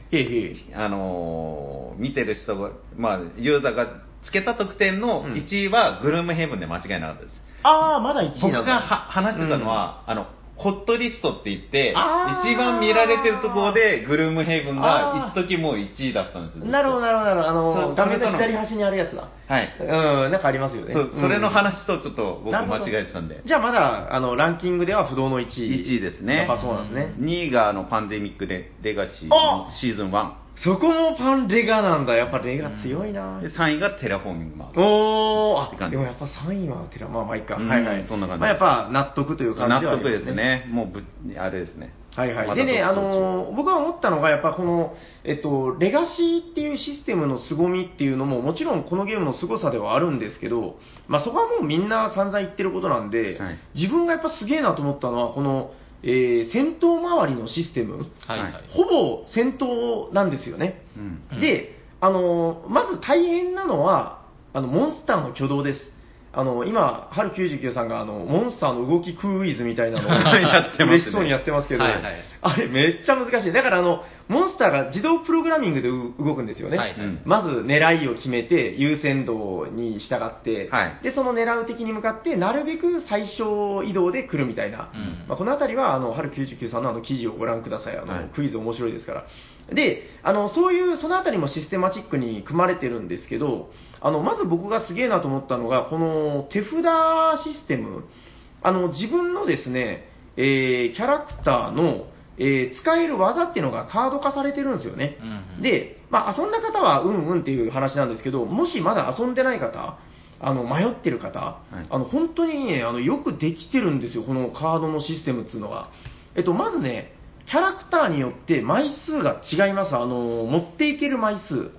あのー見てる人が、まあ、ユーザーがつけた得点のうん。1位はグルームヘブンで間違いなかったです。ああ、まだ1位僕なんだ。がは話してたのは、あの、ホットリストって言って、一番見られてるところで、グルームヘイブンが一時もう1位だったんですよ。なるほど、なるほど、なるほど。あの、画面の左端にあるやつだ。はい。うん、なんかありますよね。そうそれのうん話とちょっと僕間違えてたんで。じゃあまだ、あの、ランキングでは不動の1位。1位ですね。やっぱそうなんですね。2位があのパンデミックでレガシーあシーズン1。そこもパンレガなんだ。やっぱレガ強いなで、3位がテラフォーミングマーズ。おー、あ、でもやっぱ3位はテラ、まあまあいいか。うんはいはい。そんな感じまあやっぱ納得という感じ納ではあります得です。ね。もうぶ、あれですね。はいはい。でね、あのー僕が思ったのが、やっぱこの、えっと、レガシーっていうシステムの凄みっていうのも、もちろんこのゲームの凄さではあるんですけど、まあそこはもうみんな散々言ってることなんで、はい自分がやっぱすげえなと思ったのは、この、えー戦闘周りのシステム、はいはい。ほぼ戦闘なんですよね。うん。うんで、あのーまず大変なのは、あの、モンスターの挙動です。あの、今、春99さんが、あの、モンスターの動きクイズみたいなのを やってますね嬉しそうにやってますけど、はいはいあれめっちゃ難しい。だから、あの、モンスターが自動プログラミングでう動くんですよね。はいはいうんまず狙いを決めて、優先度に従って、はいで、その狙う敵に向かって、なるべく最小移動で来るみたいな。うんまあ、このあたりは、あの、春99さんのあの記事をご覧ください。あの、はいクイズ面白いですから。で、あの、そういう、そのあたりもシステマチックに組まれてるんですけど、あの、まず僕がすげえなと思ったのが、この手札システム、あの、自分のですね、えーキャラクターの、えー使える技っていうのがカード化されてるんですよね。うんうんで、まあ、遊んだ方はうんうんっていう話なんですけど、もしまだ遊んでない方、あの迷ってる方、いあの本当にね、あのよくできてるんですよ、このカードのシステムっていうのが。えっと、まずね、キャラクターによって枚数が違います、あの持っていける枚数。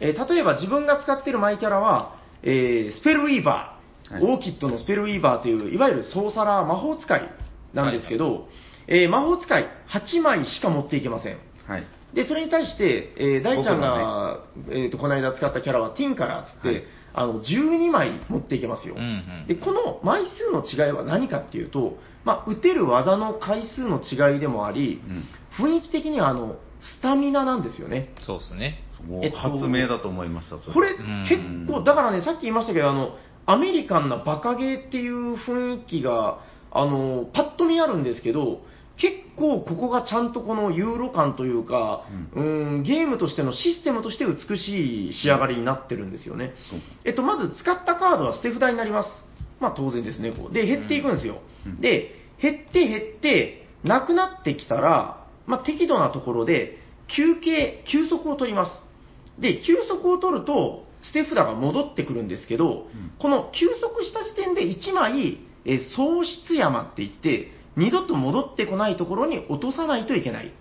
えー例えば自分が使ってるマイキャラは、えースペルウィーバー、はい。オーキッドのスペルウィーバーという、いわゆるソーサラー魔法使いなんですけど、えー魔法使い8枚しか持っていけません。はい。で、それに対して、えー大ちゃんが、えーとこの間使ったキャラはティンカラーっつって、はい。あの12枚持っていけますよ、うんうんでこの枚数の違いは何かっていうと、まあ、打てる技の回数の違いでもあり、雰囲気的にはあのスタミナなんですよね。そうですね。もうえっと発明だと思いました、そこれうん結構、だからね、さっき言いましたけど、あの、アメリカンなバカゲーっていう雰囲気が、あの、パッと見あるんですけど、結構ここがちゃんとこのユーロ感というか、うん、ゲームとしてのシステムとして美しい仕上がりになってるんですよね。そうえっと、まず使ったカードは捨て札になります。まあ当然ですね、こう。で、減っていくんですよ。うんで、減って減って、なくなってきたら、まあ適度なところで、休憩、休息を取ります。で、休息を取ると、捨て札が戻ってくるんですけど、んこの休息した時点で1枚、えー喪失山って言って、二度と戻ってこないところに落とさないといけない。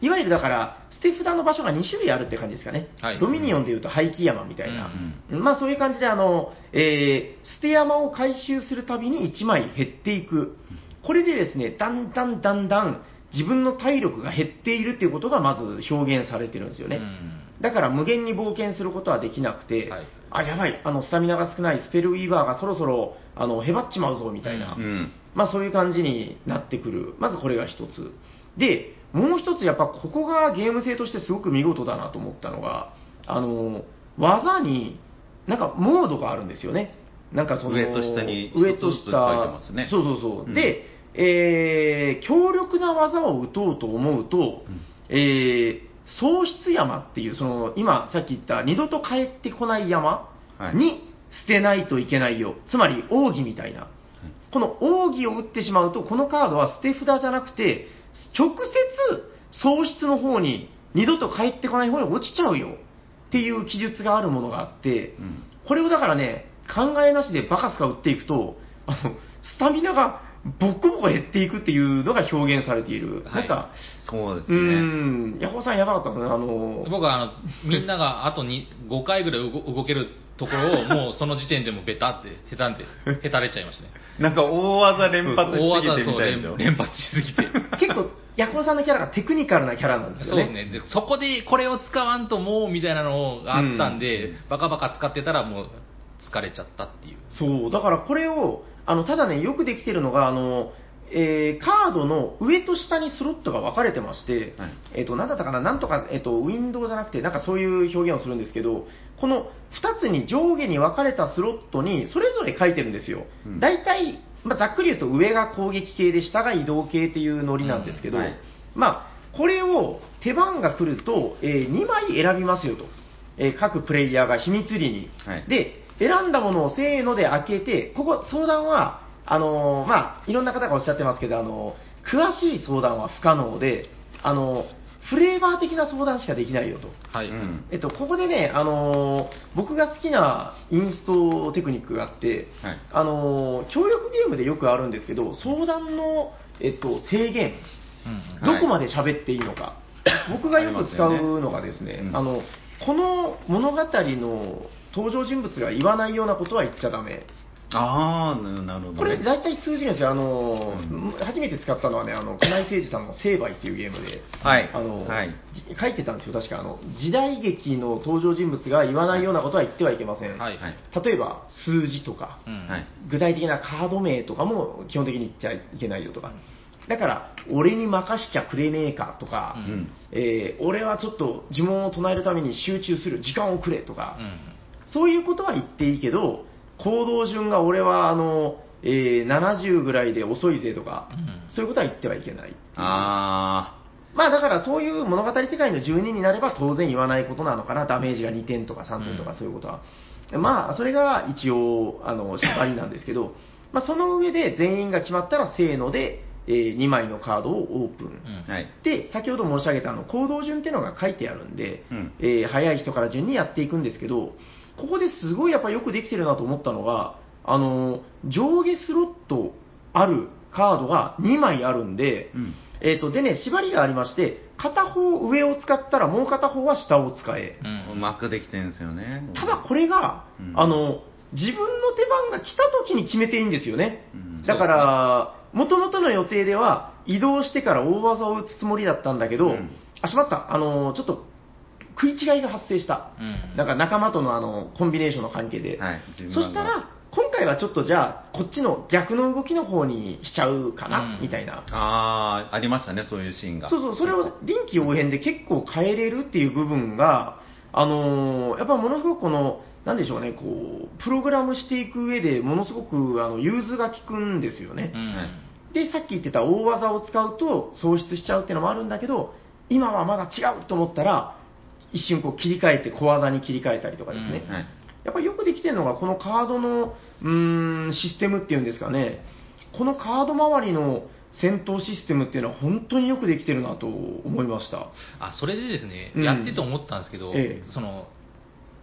いわゆるだから、捨て札の場所が2種類あるって感じですかね。はいドミニオンでいうと廃棄山みたいな。うんまあそういう感じで、あの、えー捨て山を回収するたびに1枚減っていく。これでですね、だんだんだんだん自分の体力が減っているっていうことがまず表現されてるんですよね。うんだから無限に冒険することはできなくて、はいあ、やばい、あの、スタミナが少ないスペルウィーバーがそろそろ、あの、へばっちまうぞ、みたいな。うん。まあそういう感じになってくる。まずこれが一つ。で、もう一つやっぱここがゲーム性としてすごく見事だなと思ったのが、あの、技に、なんかモードがあるんですよね。なんかその、上と下に上と下一つずつ書いてますねそうそうそう。うんで、えー強力な技を打とうと思うと、えー喪失山っていう、その、今さっき言った二度と帰ってこない山はい。に捨てないといけないよ。つまり奥義みたいな。この奥義を打ってしまうと、このカードは捨て札じゃなくて、直接喪失の方に、二度と帰ってこない方に落ちちゃうよ。っていう記述があるものがあって、うん。これをだからね、考えなしでバカスカ打っていくと、あの、スタミナがボッコボコ減っていくっていうのが表現されている。はいなんか、うそうですね。ーん、ヤホーさんやばかったですね、あの、僕はあのみんながあとに5回ぐらい動動けるところを もうその時点でもうベタって下手んでへたれちゃいましたねなんか大技連発し大すぎて技そう連みたいでしょ。連発しすぎて 結構、ヤホーさんのキャラがテクニカルなキャラなんですよね。そうですねでそこでこれを使わんともうみたいなのがあったんで、バカバカ使ってたらもう疲れちゃったっていう。そう、だからこれを、あの、ただね、よくできてるのが、あの、えーカードの上と下にスロットが分かれてまして、はいえっ、と、なんだったかな、なんとか、えっ、と、ウィンドウじゃなくて、なんかそういう表現をするんですけど、この2つに上下に分かれたスロットに、それぞれ書いてるんですようん。大体、まあ、ざっくり言うと上が攻撃系で下が移動系っていうノリなんですけど、うんはいまあ、これを手番が来ると、え2枚選びますよと。えー各プレイヤーが秘密裏に。はいで、選んだものをせーので開けて、ここ相談は、あのーまあ、いろんな方がおっしゃってますけど、あのー詳しい相談は不可能で、あのーフレーバー的な相談しかできないよと。はい。うん。えっと、ここでね、あのー僕が好きなインストテクニックがあって、はい。あのー協力ゲームでよくあるんですけど、相談の、えっと、制限、うんはいどこまで喋っていいのか、僕がよく使うのがですね、あね。うん。あのこの物語の登場人物が言わないようなことは言っちゃダメ。ああ、ななるほど、ね。これ大体通じるんですよ。あの、うん初めて使ったのはね、あの、金井誠司さんの成敗っていうゲームで、はいあの、はいじ書いてたんですよ。確かあの、時代劇の登場人物が言わないようなことは言ってはいけません。はい。はい例えば、数字とか、うんはい。具体的なカード名とかも基本的に言っちゃいけないよとか。だから、俺に任しちゃくれねえかとか、うんうん。えー俺はちょっと呪文を唱えるために集中する、時間をくれとか、うんそういうことは言っていいけど、行動順が俺はあの、えー70ぐらいで遅いぜとか、うんそういうことは言ってはいけない。あまあだからそういう物語世界の住人になれば当然言わないことなのかな、ダメージが2点とか3点とかうんそういうことは。まあそれが一応、あの、縛りなんですけど、まあその上で全員が決まったらせーので、え2枚のカードをオープン。うんあ。はい。で、先ほど申し上げたあの行動順っていうのが書いてあるんで、うんえー早い人から順にやっていくんですけど、ここですごいやっぱよくできてるなと思ったのが、あの上下スロットあるカードが2枚あるんで、うん。えー、とでね、縛りがありまして、片方上を使ったらもう片方は下を使え。うんうまくできてるんですよね。ただこれが、うんあの、自分の手番が来た時に決めていいんですよね。うんだから、もともとの予定では移動してから大技を打つつもりだったんだけど、うんあ、しまった、あの、ちょっと食い違いが発生した。うんなんか仲間とのあのコンビネーションの関係で。はいそしたら、今回はちょっとじゃあ、こっちの逆の動きの方にしちゃうかな、うんみたいな。ああ、ありましたね、そういうシーンが。そうそう、それを臨機応変で結構変えれるっていう部分が、あのーやっぱものすごくこの、なんでしょうね、こう、プログラムしていく上でものすごくあの融通が効くんですよねう。んはいで、さっき言ってた大技を使うと喪失しちゃうっていうのもあるんだけど、今はまだ違うと思ったら、一瞬こう切り替えて小技に切り替えたりとかですね。うんはい。やっぱりよくできてるのが、このカードの、うーん、システムっていうんですかね、このカード周りの戦闘システムっていうのは本当によくできてるなと思いました。あそれでですね、うんやってて思ったんですけど、ええその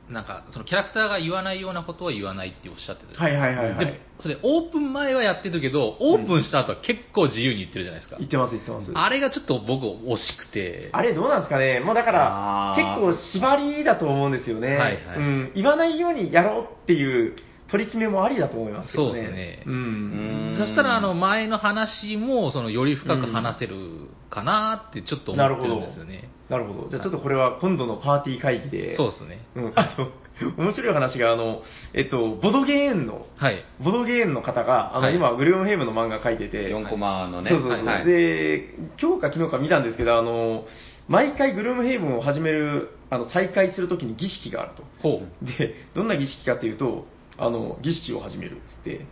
なんかそのキャラクターが言わないようなことは言わないっておっしゃってたはいはいはいはい。それオープン前はやってるけどオープンした後は結構自由に言ってるじゃないですか、言ってます言ってます。あれがちょっと僕惜しくて。あれどうなんですかね、もうだから結構縛りだと思うんですよね、はいはい。うん、言わないようにやろうっていう取り決めもありだと思いますけどね。そうですね。うん。うんそしたらあの前の話もそのより深く話せるかなってちょっと思ってるんですよね、なるほど、じゃあちょっとこれは今度のパーティー会議で、そうですね。うん、あと、面白い話が、あの、えっと、ボドゲーンの、はい。ボドゲーンの方が、あの、はい。今、グルームヘイムの漫画描いてて、4コマのね。そうそうそう、はいで、今日か昨日か見たんですけど、あの、毎回グルームヘイブンを始める、あの、再開するときに儀式があると。ほう。で、どんな儀式かっていうと、あの、儀式を始めるっつって、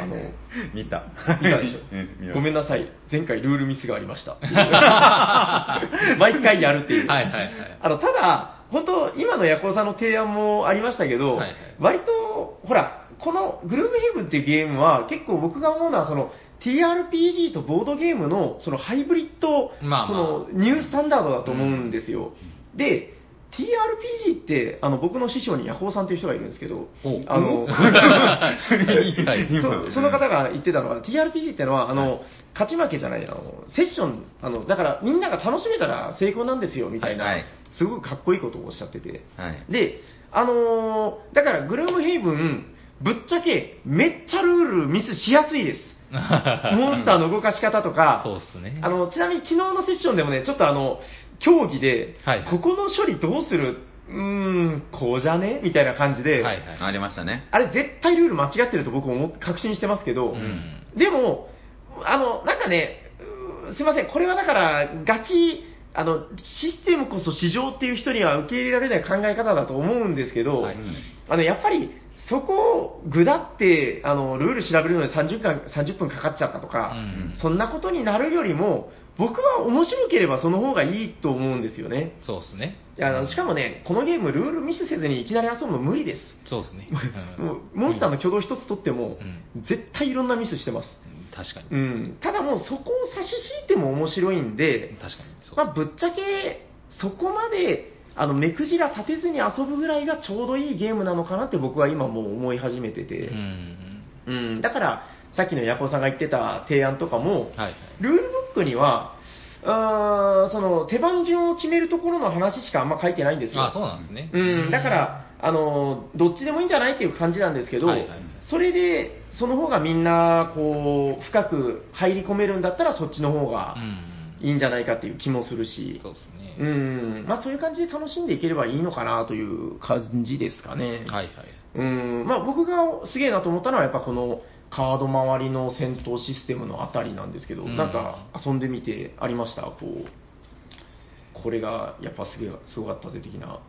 あの、見た。見たでし うん。ごめんななさい。前回ルールミスがありました。毎回やるっていう。はいはいはいあの、ただ、本当今のヤコウさんの提案もありましたけど、はいはい割と、ほら、このグルームヘイブンっていうゲームは、結構僕が思うのは、その、TRPG とボードゲームの、そのハイブリッド、まあまあその、ニュースタンダードだと思うんですよ。で、TRPG って、あの、僕の師匠にヤコウさんという人がいるんですけどお、あの、はい。そその方が言ってたのは、TRPG ってのは、あの、勝ち負けじゃない、あの、セッション、あの、だからみんなが楽しめたら成功なんですよ、みたいな、はいはい。すごくかっこいいことをおっしゃってて。はい。で、あのーだから、グルームヘイブン、ぶっちゃけ、めっちゃルールミスしやすいです。モンスターの動かし方とか、そうっすね。あの、ちなみに昨日のセッションでもね、ちょっとあの、競技で、はいここの処理どうする？うーん、こうじゃね？みたいな感じで、はいはい。ありましたね。あれ絶対ルール間違ってると僕も確信してますけど、うん。でも、あの、なんかね、うーすいません、これはだから、ガチ、あの、システムこそ市場っていう人には受け入れられない考え方だと思うんですけど、はいあの、やっぱり、そこをぐだって、あの、ルール調べるのに30分 ,30 分かかっちゃったとか、うんそんなことになるよりも、僕は面白ければその方がいいと思うんですよね。そうですね。いやあのしかもね、このゲーム、ルールミスせずにいきなり遊ぶの無理です。そうですね。う んもうモンスターの挙動一つとっても、う絶対いろんなミスしてます。確かに。うん、ただもうそこを差し引いても面白いんで、確かに。そうまあ、ぶっちゃけそこまであの目くじら立てずに遊ぶぐらいがちょうどいいゲームなのかなって僕は今もう思い始めてて、うん。うんだからさっきのヤコウさんが言ってた提案とかも、はいはい。ルールブックには、あーその手番順を決めるところの話しかあんま書いてないんですよ。あ、そうなんですね。うん、だから、あの、どっちでもいいんじゃないっていう感じなんですけど、はいはいはいそれで、その方がみんな、こう、深く入り込めるんだったら、そっちの方がうん。いいんじゃないかっていう気もするし、そうですね。うん、まあそういう感じで楽しんでいければいいのかなという感じですかね。はいはい。うん、まあ僕がすげえなと思ったのは、やっぱこの、カード周りの戦闘システムのあたりなんですけど、うん。なんか遊んでみてありました？こう、これがやっぱすげえ、すごかったぜ的な。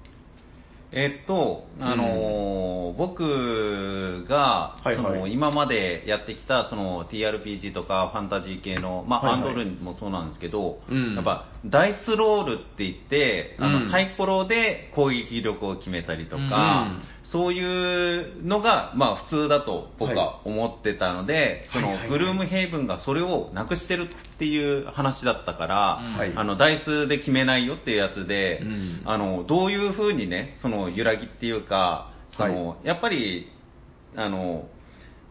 えっと、あのー僕が、はいはい。その今までやってきたその TRPG とかファンタジー系の、まあ、はいはい。アンドルもそうなんですけど、うん。やっぱダイスロールって言って、あうん。のサイコロで攻撃力を決めたりとか、うんそういうのが、まあ、普通だと僕は思ってたので、そのはいはい。はいグルームヘイブンがそれをなくしてるっていう話だったから、はい。あのダイスで決めないよっていうやつで、うん。あのどういうふうにね、その揺らぎっていうか、そのやっぱりあの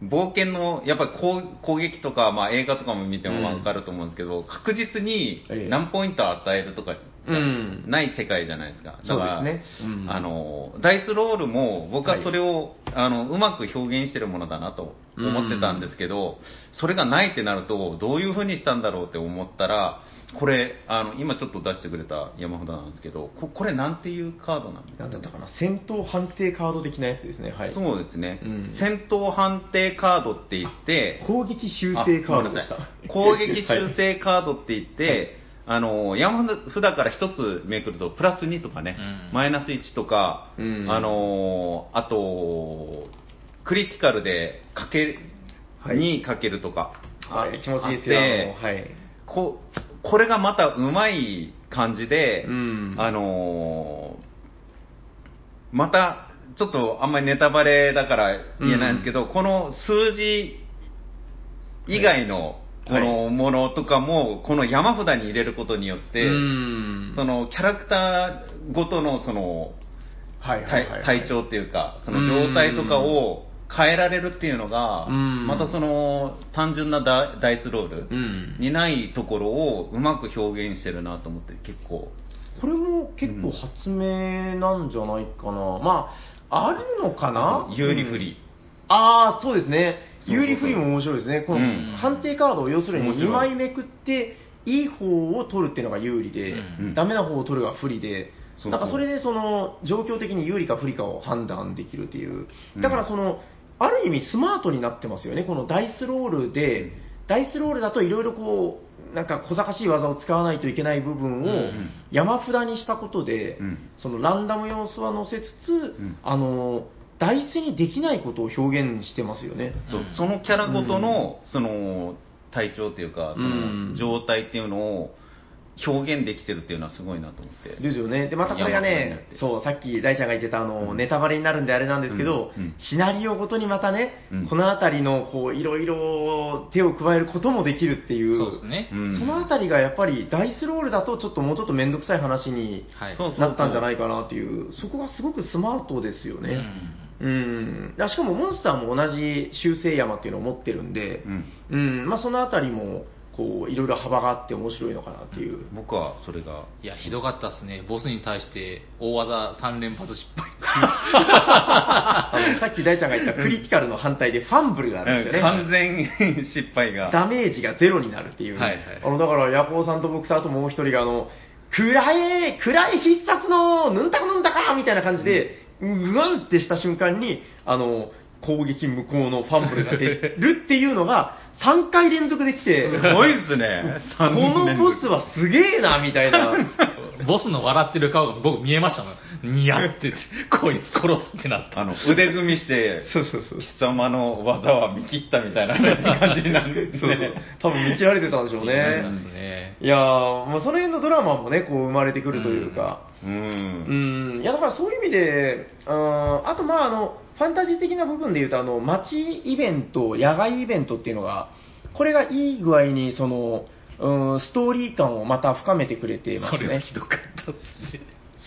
冒険のやっぱり攻攻撃とか、まあ、映画とかも見ても分かると思うんですけど、確実にええ。何ポイント与えるとかうん。ない世界じゃないですか。だからそうですね。うん。あのダイスロールも僕はそれを、あのうまく表現してるものだなと思ってたんですけど、それがないってなるとどういうふうにしたんだろうって思ったらこれあの今ちょっと出してくれた山札なんですけどここれなんていうカードなんですかなんだったかな、戦闘判定カード的なやつですね。はい。そうですね、うん。戦闘判定カードって言って攻撃修正カードでした。攻撃修正カードって言って、あの山札から一つめくるとプラス2とかね、うん。マイナス1とか、うん。あのあとクリティカルでかけ、はい。にかけるとか、はい、気持ちいいですよ。あってあのはい。ここれがまたうまい感じで、うん。あのーまたちょっとあんまりネタバレだから言えないんですけど、この数字以外のこはい。のものとかも、この山札に入れることによって、うん。そのキャラクターごとのその体体調っていうか、その状態とかを変えられるっていうのが、うん。またその単純なダダイスロールうん。にないところをうまく表現してるなと思って、結構。これも結構発明なんじゃないかな。まあ、あるのかな？有利不利。うん。ああ、そうですね。有利不利も面白いですね。このうん。判定カードを要するに面白い。2枚めくって、いい方を取るっていうのが有利で、うん。ダメな方を取るが不利で、そうそう。なんかそれでその状況的に有利か不利かを判断できるっていう。う。ん。だからその、ある意味スマートになってますよね。このダイスロールで、ダイスロールだといろいろこう、なんか小賢しい技を使わないといけない部分をうん山札にしたことで、うん。そのランダム要素は載せつつ、ん。あの、ダイスにできないことを表現してますよね。そそのキャラごとの、その体調っていうか、そうん。の状態っていうのを表現できてるっていうのはすごいなと思って。ですよね。で、またこれがねて、そう、さっき大ちゃんが言ってた、あの、うん。ネタバレになるんであれなんですけど、うん。うんシナリオごとにまたね、うん。このあたりの、こう、いろいろ手を加えることもできるっていう、そうですね。うん。そのあたりがやっぱり、ダイスロールだと、ちょっともうちょっと面倒くさい話にはい。そうそうなったんじゃないかなっていう、そこがすごくスマートですよね。うん、しかもモンスターも同じ修正山っていうのを持ってるんで、うんうんまあ、そのあたりもこういろいろ幅があって面白いのかなっていう、僕はそれが。いや、ひどかったですね。ボスに対して大技3連発失敗。さっき大ちゃんが言ったクリティカルの反対でファンブルがあるんですよね。完全失敗が。ダメージがゼロになるっていう、はいはいあのだから、ヤコウさんと僕とあともう一人があの暗い、暗い必殺の、ぬんたかぬんたかみたいな感じで、うわんってした瞬間に、あの、攻撃無効のファンブルが出るっていうのが、3回連続できて、すごいですね。このボスはすげえな、みたいな。ボスの笑ってる顔が僕見えましたもん。ニヤって、こいつ殺すってなった。あの、腕組みして、そうそうそう。貴様の技は見切ったみたいな 感じになるんですそうそうね。。多分見切られてたんでしょうねね。いやー、まあ、その辺のドラマもね、こう生まれてくるというか、う。うんん、いやだからそういう意味で、うん、あとまああの、ファンタジー的な部分で言うと、あの、街イベント、野外イベントっていうのが、これがいい具合に、その、うん、ストーリー感をまた深めてくれてますね。それはひどかったっすし。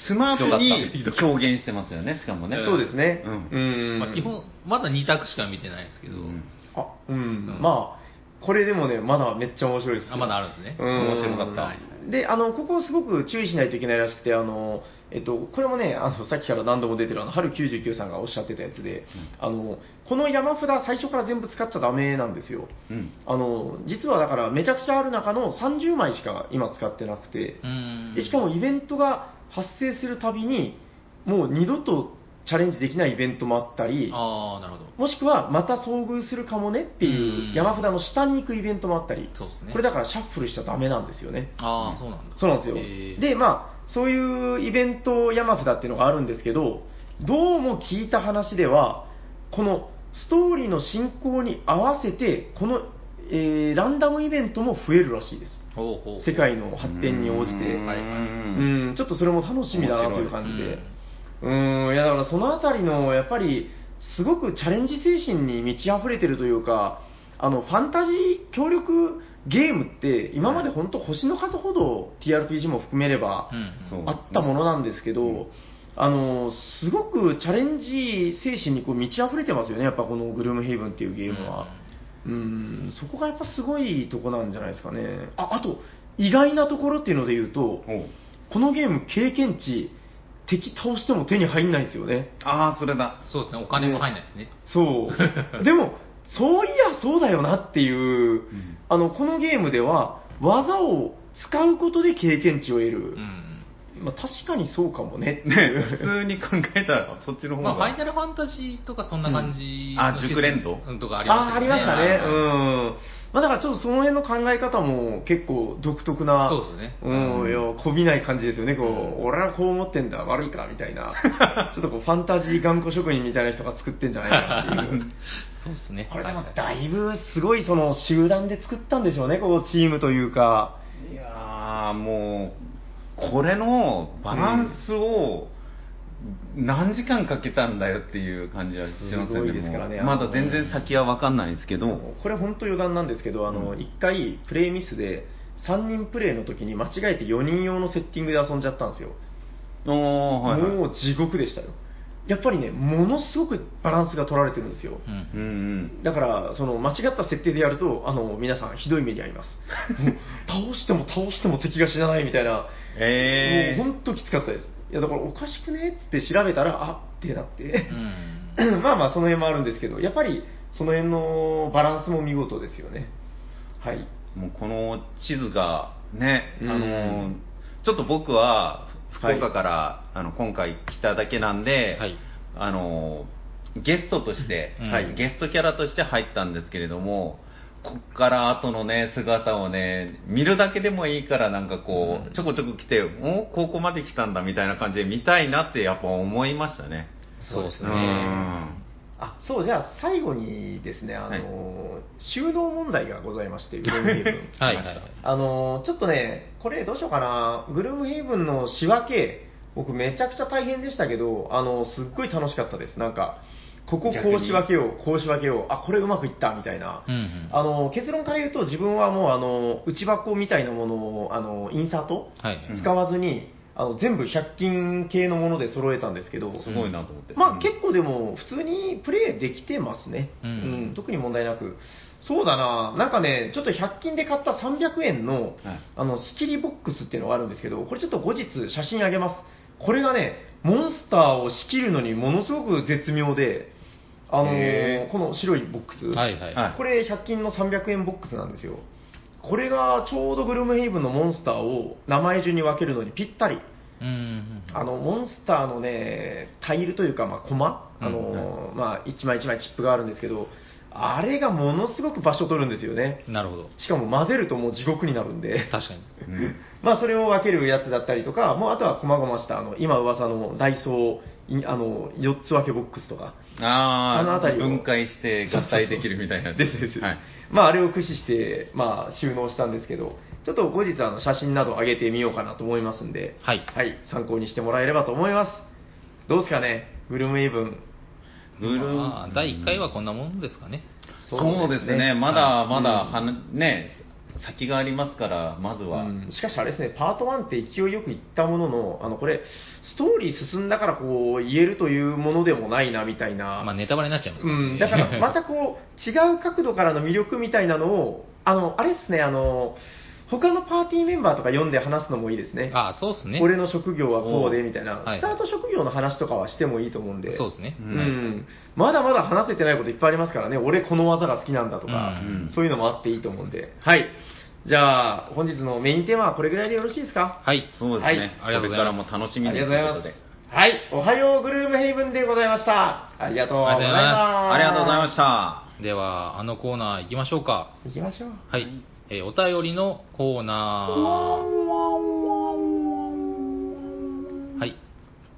スマートに表現してますよね、しかもね。そうですね。うんうん。まあ、基本、まだ2択しか見てないですけど、うんあ、うん、んまあ、これでもね、まだめっちゃ面白いですよ。あまだあるんですね。うん面白かったで、あの、ここすごく注意しないといけないらしくて、あの、えっと、これもね、あの、さっきから何度も出てる、あの、春99さんがおっしゃってたやつで、あの、この山札最初から全部使っちゃダメなんですよ。うん。あの、実はだからめちゃくちゃある中の30枚しか今使ってなくて、うん。でしかもイベントが発生するたびに、もう二度とチャレンジできないイベントもあったり、ああ、なるほど。もしくはまた遭遇するかもねっていううん山札の下に行くイベントもあったり、そうですね。これだからシャッフルしちゃダメなんですよね。ああ、そうなんだ。そうなんですよ。で、まあ、そういうイベント山札っていうのがあるんですけど、どうも聞いた話では、このストーリーの進行に合わせて、この、えーランダムイベントも増えるらしいです。ほうほう世界の発展に応じて。うんはいはいうん、ちょっとそれも楽しみだなという感じで。うん、いやだからそのあたりの、やっぱり、すごくチャレンジ精神に満ち溢れてるというか、あの、ファンタジー協力ゲームって、今まで本当星の数ほど TRPG も含めれば、あったものなんですけど、あの、すごくチャレンジ精神にこう満ち溢れてますよね、やっぱこのグルームヘイブンっていうゲームは。うん、そこがやっぱすごいとこなんじゃないですかね。あ、あと、意外なところっていうので言うと、このゲーム経験値、敵倒しても手に入んないんですよね。ああ、それだ。そうですね、お金も入んないですね。そう。でも、そういやそうだよなっていう、あの、このゲームでは、技を使うことで経験値を得る。うん。まあ、確かにそうかもね。普通に考えたら、そっちの方まあ、が。ファイナルファンタジーとかそんな感じうんあ熟練度うんとかありましたあ、あけどりましたね。はいうん。まあ、だからちょっとその辺の考え方も結構独特な、そうですねうん、いや、こびない感じですよね。こう、俺はこう思ってんだ、悪いか、みたいな。ちょっとこう、ファンタジー頑固職人みたいな人が作ってんじゃないかなっていう。そうですね。これでもだいぶすごいその集団で作ったんでしょうね、こうチームというか。いやーもう、これのバランスを何時間かけたんだよっていう感じはしますよね。ですからねまだ全然先は分かんないんですけど、これ本当余談なんですけど、あの、うん一回プレイミスで3人プレイの時に間違えて4人用のセッティングで遊んじゃったんですよ。はいはい、もう地獄でしたよ。やっぱりね、ものすごくバランスが取られてるんですよ。うんうんうん。だから、その間違った設定でやると、あの、皆さんひどい目に遭います。倒しても倒しても敵が死なないみたいな、えー、もう本当きつかったです。いや、だからおかしくね？っつって調べたら、あってなって。うん。まあまあ、その辺もあるんですけど、やっぱりその辺のバランスも見事ですよね。はい。もうこの地図がね、うん。あのちょっと僕は福岡から、あの今回来ただけなんで、はい。あのゲストとして、うん。はい。ゲストキャラとして入ったんですけれども、こっから後のね、姿をね、見るだけでもいいから、なんかこう、うんちょこちょこ来て、おここまで来たんだみたいな感じで見たいなってやっぱ思いましたね。そうですね。あ、そう、じゃあ最後にですね、あの、はい収納問題がございまして、グルームヘイブン。はい。あの、ちょっとね、これどうしようかな、グルームヘイブンの仕分け、僕めちゃくちゃ大変でしたけど、あの、すっごい楽しかったです。なんか、こここう仕分けよう、こう仕分けよう、あ、これうまくいった、みたいな。うんうん。あの、結論から言うと、自分はもう、あの、内箱みたいなものを、あの、インサートはい。うん使わずに、あの、全部100均系のもので揃えたんですけど、すごいなと思って。まあ結構でも普通にプレイできてますね、ううん。ん特に問題なく、そうだな、なんかね、ちょっと100均で買った300円の,、はい。あの仕切りボックスっていうのがあるんですけど、これちょっと後日、写真あげます、これがね、モンスターを仕切るのにものすごく絶妙で、あのーこの白いボックス、はいはい。はいこれ100均の300円ボックスなんですよ。これがちょうどグルムヘイブンのモンスターを名前順に分けるのにぴったり。うん。あの、モンスターのね、タイルというか、まあ、コマ、あの、まあ、一枚一枚チップがあるんですけど、あれがものすごく場所取るんですよね。なるほど。しかも混ぜるともう地獄になるんで。確かに。う んまあ、それを分けるやつだったりとか、もうあとは細々した、あの、今噂のダイソー、いあの、4つ分けボックスとか。ああのあたりを分解して合体できるみたいな。ですです。はい。まあ、あれを駆使して、まあ、収納したんですけど、ちょっと後日、あの、写真など上げてみようかなと思いますんで、はいはい、参考にしてもらえればと思います。どうですかね、グルムイブン。ブルーまあ、第1回はこんなもんですかね。そうですね、まだまだ、はなね、先がありますから、まずは。うん。しかしあれですね、パート1って勢いよくいったものの、あのこれ、ストーリー進んだからこう言えるというものでもないなみたいな、まあ、ネタバレになっちゃいますねうん、だからまたこう、違う角度からの魅力みたいなのを、あのあれですね、あの他のパーティーメンバーとか読んで話すのもいいですね。あそうですね。俺の職業はこうでみたいな、スタート職業の話とかはしてもいいと思うんで、そうですね。うん、まだまだ話せてないこといっぱいありますからね、俺この技が好きなんだとか、うんそういうのもあっていいと思うんで、はい。じゃあ、本日のメインテーマはこれぐらいでよろしいですか？はい。そうですね、はいありがとうございますこれからも楽しみありがとうございますで。。はい、おはようグルームヘイブンでございました。ありがとうございます。ありがとうございました。では、あのコーナー行きましょうか。行きましょう。はい。えーお便りのコーナー。はい。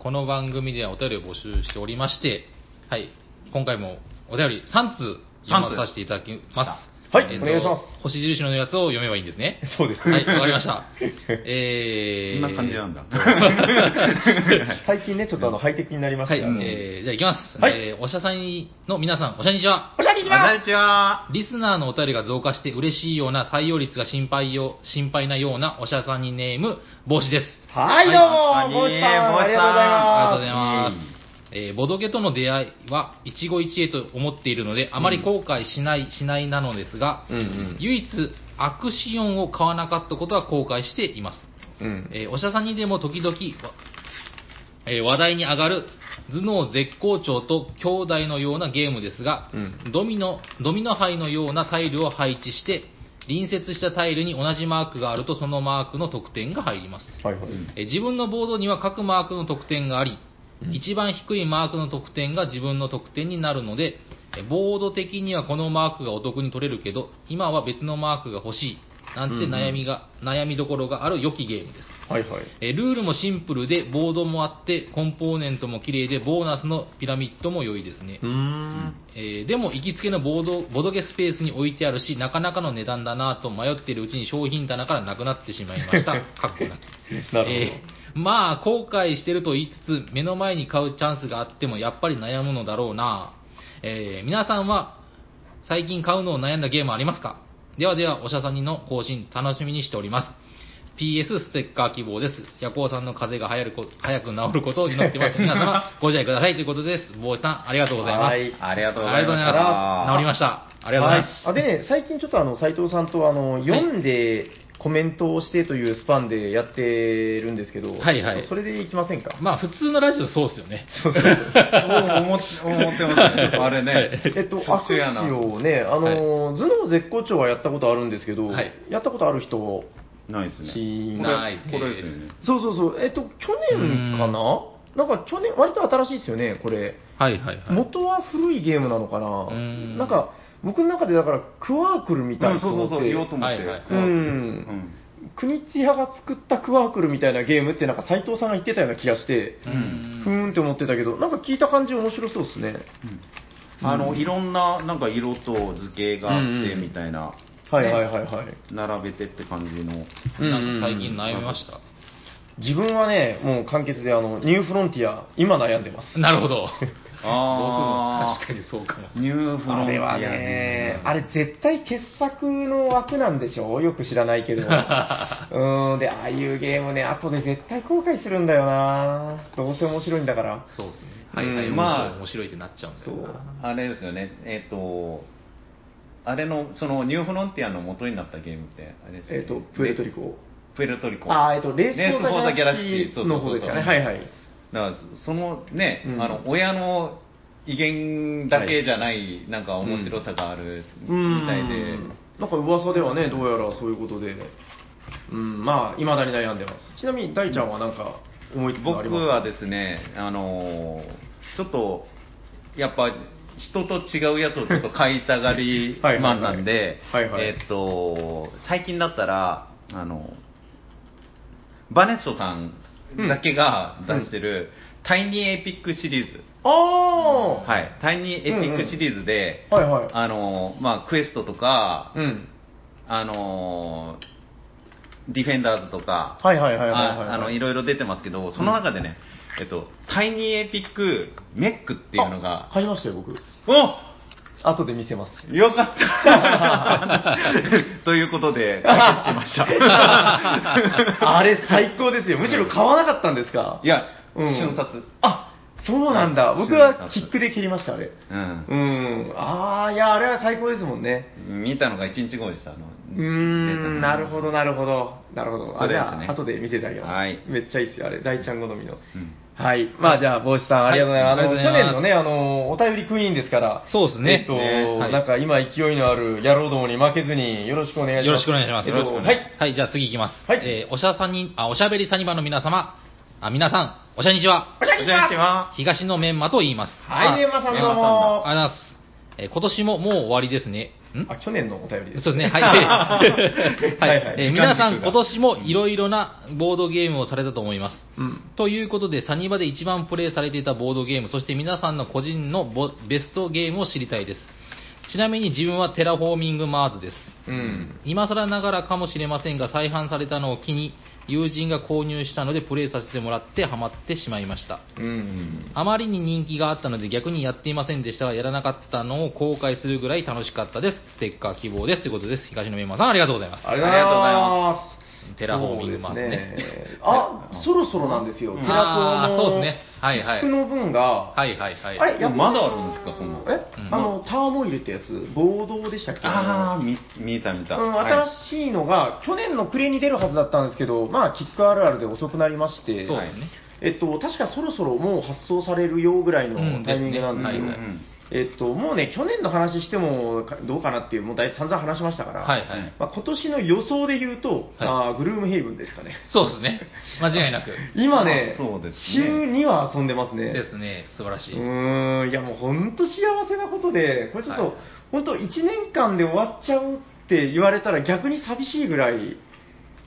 この番組ではお便りを募集しておりまして、はい。今回もお便り3通読まさせていただきます。はいえーとお願いします星印のやつを読めばいいんですね。そうですはい、わかりました。えー、こんな感じなんだ。最近ね、ちょっとあの、ハイテクになりましはい、たよえー、じゃあ行きます。はいえー、おしゃさんの皆さん、おしゃにちは。おしゃにちはこんにちは。リスナーのお便りが増加して嬉しいような採用率が心配よ心配なようなおしゃさんにネーム帽子です。はい、どうはいも、ボイさん、ありがとうございありがとうございまます。えーボドゲとの出会いは一期一会と思っているので、あまり後悔しない、しないなのですが、す。うんうん。唯一アクシオンを買わなかったことは後悔しています。うん。えーおしゃさんにでも時々、わえー話題に上がる頭脳絶好調と兄弟のようなゲームですが、うんドミノ、ドミノ牌のようなタイルを配置して、隣接したタイルに同じマークがあるとそのマークの得点が入ります。はいはい。えー自分のボードには各マークの得点があり、うん一番低いマークの得点が自分の得点になるので、えーボード的にはこのマークがお得に取れるけど、今は別のマークが欲しい、なんて悩みが、悩みどころがある良きゲームです。はいはい。えールールもシンプルで、ボードもあって、コンポーネントも綺麗で、ボーナスのピラミッドも良いですねう。ーん。えーでも、行きつけのボード、ボドゲスペースに置いてあるし、なかなかの値段だなと迷っているうちに商品棚からなくなってしまいました。かっこなき。なるほど。えーまあ、後悔してると言いつつ、目の前に買うチャンスがあっても、やっぱり悩むのだろうな。えー皆さんは、最近買うのを悩んだゲームありますか？ではでは、おしゃさんにの更新楽しみにしております。PS ステッカー希望です。ヤコウさんの風邪が流行るこ早く治ることを祈ってます。皆様、ご自愛くださいということです。坊主さん、ありがとうございます。はいありがとうございました。治りました。ありがとうございます。はい、あでね、最近ちょっとあの斉藤さんとあの読んでコメントをしてというスパンでやってるんですけど、はいはいそれでいきませんか？まあ、普通のラジオそうですよね。そうそうそう思ってますね。あれね。えっと、特アクシ殊やなオをね、あの、頭脳絶好調はやったことあるんですけど、はいやったことある人、ないですね。しこれないですこれですよね。そうそうそう、えっと、去年かな？なんか去年、割と新しいですよね、これ。はいはいはい。元は古いゲームなのかな？うんなんか、僕の中でだから、クワークルみたいうんなと思ってそうそうそう、言おうと思って。はいはいうんうんクニッツィ派が作ったクワークルみたいなゲームってなんか斉藤さんが言ってたような気がして、うんふーんって思ってたけど、なんか聞いた感じ面白そうですね。あの、いろんな、なんか色と図形があって、うんうんみたいな。はいはいはいはい。並べてって感じの。なんか最近悩みました？自分はね、もう簡潔であの、ニューフロンティア、今悩んでます。なるほど。僕もあ確かにそうかも。ニューフロンティアあれはね、あれ絶対傑作の枠なんでしょよく知らないけど。うーん、で、ああいうゲームね、後で絶対後悔するんだよなどうせ面白いんだから。そうですね。はいはい、うんまあ、まあ面白いってなっちゃうんだよな。あれですよね、えっ、と、あれの、そのニューフロンティアの元になったゲームって、あれですよねえっ、と、プエルトリコ。プエルトリコ。あー、えっ、と、レース・フォー・ザ・レースフォーザギャラクシーの方ですかね。はいはい。だから、そのね、うん。あの、親の威厳だけじゃない、なんか面白さがあるうん。みたいで、なんか噂ではね、どうやらそういうことで、うん、まあ、いまだに悩んでます。ちなみに、大ちゃんはなんか思いつくのあります僕はですね、あのーちょっと、やっぱ、人と違うやつをちょっと買いたがり はいはいはい。マンなんで、はいはい。えーっと、最近だったら、あの、バネットさんだけが出してる、タイニーエピックシリーズ。ああ、はい。タイニーエピックシリーズで、はいはいあのーまあ、クエストとか、うん。あのーディフェンダーズとか、はいはいはいはいはいああの、いろいろ出てますけど、その中でね、えっと、タイニーエピックメックっていうのがあ、買いましたよ、僕。お後で見せます。よかった ということで、解決しました。あれ最高ですよ。むしろ買わなかったんですか？いや、うん瞬殺。あ、そうなんだ。はい僕はキックで蹴りました、あれ。うんうん。ああ、いや、あれは最高ですもんね。見たのが1日後でした。あのうーん、なるほど、なるほど。なるほど。あれそうですねは後で見せてあげます。はいめっちゃいいですよ、あれ。大ちゃん好みの。うんはい。まあじゃあ、帽子さん、ありがとうございます。はいあの、ありがとうございます去年のね、あの、お便りクイーンですから。そうですねえっと、はいなんか今勢いのある野郎どもに負けずによろしくお願いします。よろしくお願いします。えっとよろしくお願いはい。はい、じゃあ次行きます。はいえーおしゃさに、あ、おしゃべりサニバの皆様、あ、皆さん、おしゃにちは。おしゃにちは。東のメンマと言います。はい、あメンマさんどうも。ありがとうございます。えー今年ももう終わりですね。ん？あ、去年のお便りです。そうですね、はい。は はい皆さん、今年もいろいろなボードゲームをされたと思います。うん。ということで、サニバで一番プレイされていたボードゲーム、そして皆さんの個人のボベストゲームを知りたいです。ちなみに自分はテラフォーミングマーズです。うん。今更ながらかもしれませんが、再販されたのを機に、友人が購入したのでプレイさせてもらってハマってしまいました。うん。あまりに人気があったので逆にやっていませんでしたが、やらなかったのを後悔するぐらい楽しかったです。ステッカー希望です。ということです。東野メンマさん、ありがとうございます。ありがとうございます。テラフォーミングマーズね。そうですね。あ、そろそろなんですよ。テラフォーそうですね。はいはい。の分が、はいはいはい。あれ、でもまだあるんですかそんなえ、うん。あの、ターモイルってやつ、ボードでしたっけ？ああ、見見た見た。うん、はい。新しいのが、去年の暮れに出るはずだったんですけど、まあ、キックあるあるで遅くなりまして、そうですね。えっと、確かそろそろもう発送されるよぐらいのうんタイミングなんですよ。ですねはいはいえっと、もうね、去年の話してもかどうかなっていう、もう大散々話しましたから、はいはい。まあ、今年の予想で言うと、はいあーグルームヘイブンですかね。そうですね。間違いなく。今ね、あそうですね週2は遊んでますね。ですね。素晴らしい。うーん、いやもう本当幸せなことで、これちょっと、はい本当1年間で終わっちゃうって言われたら逆に寂しいぐらい、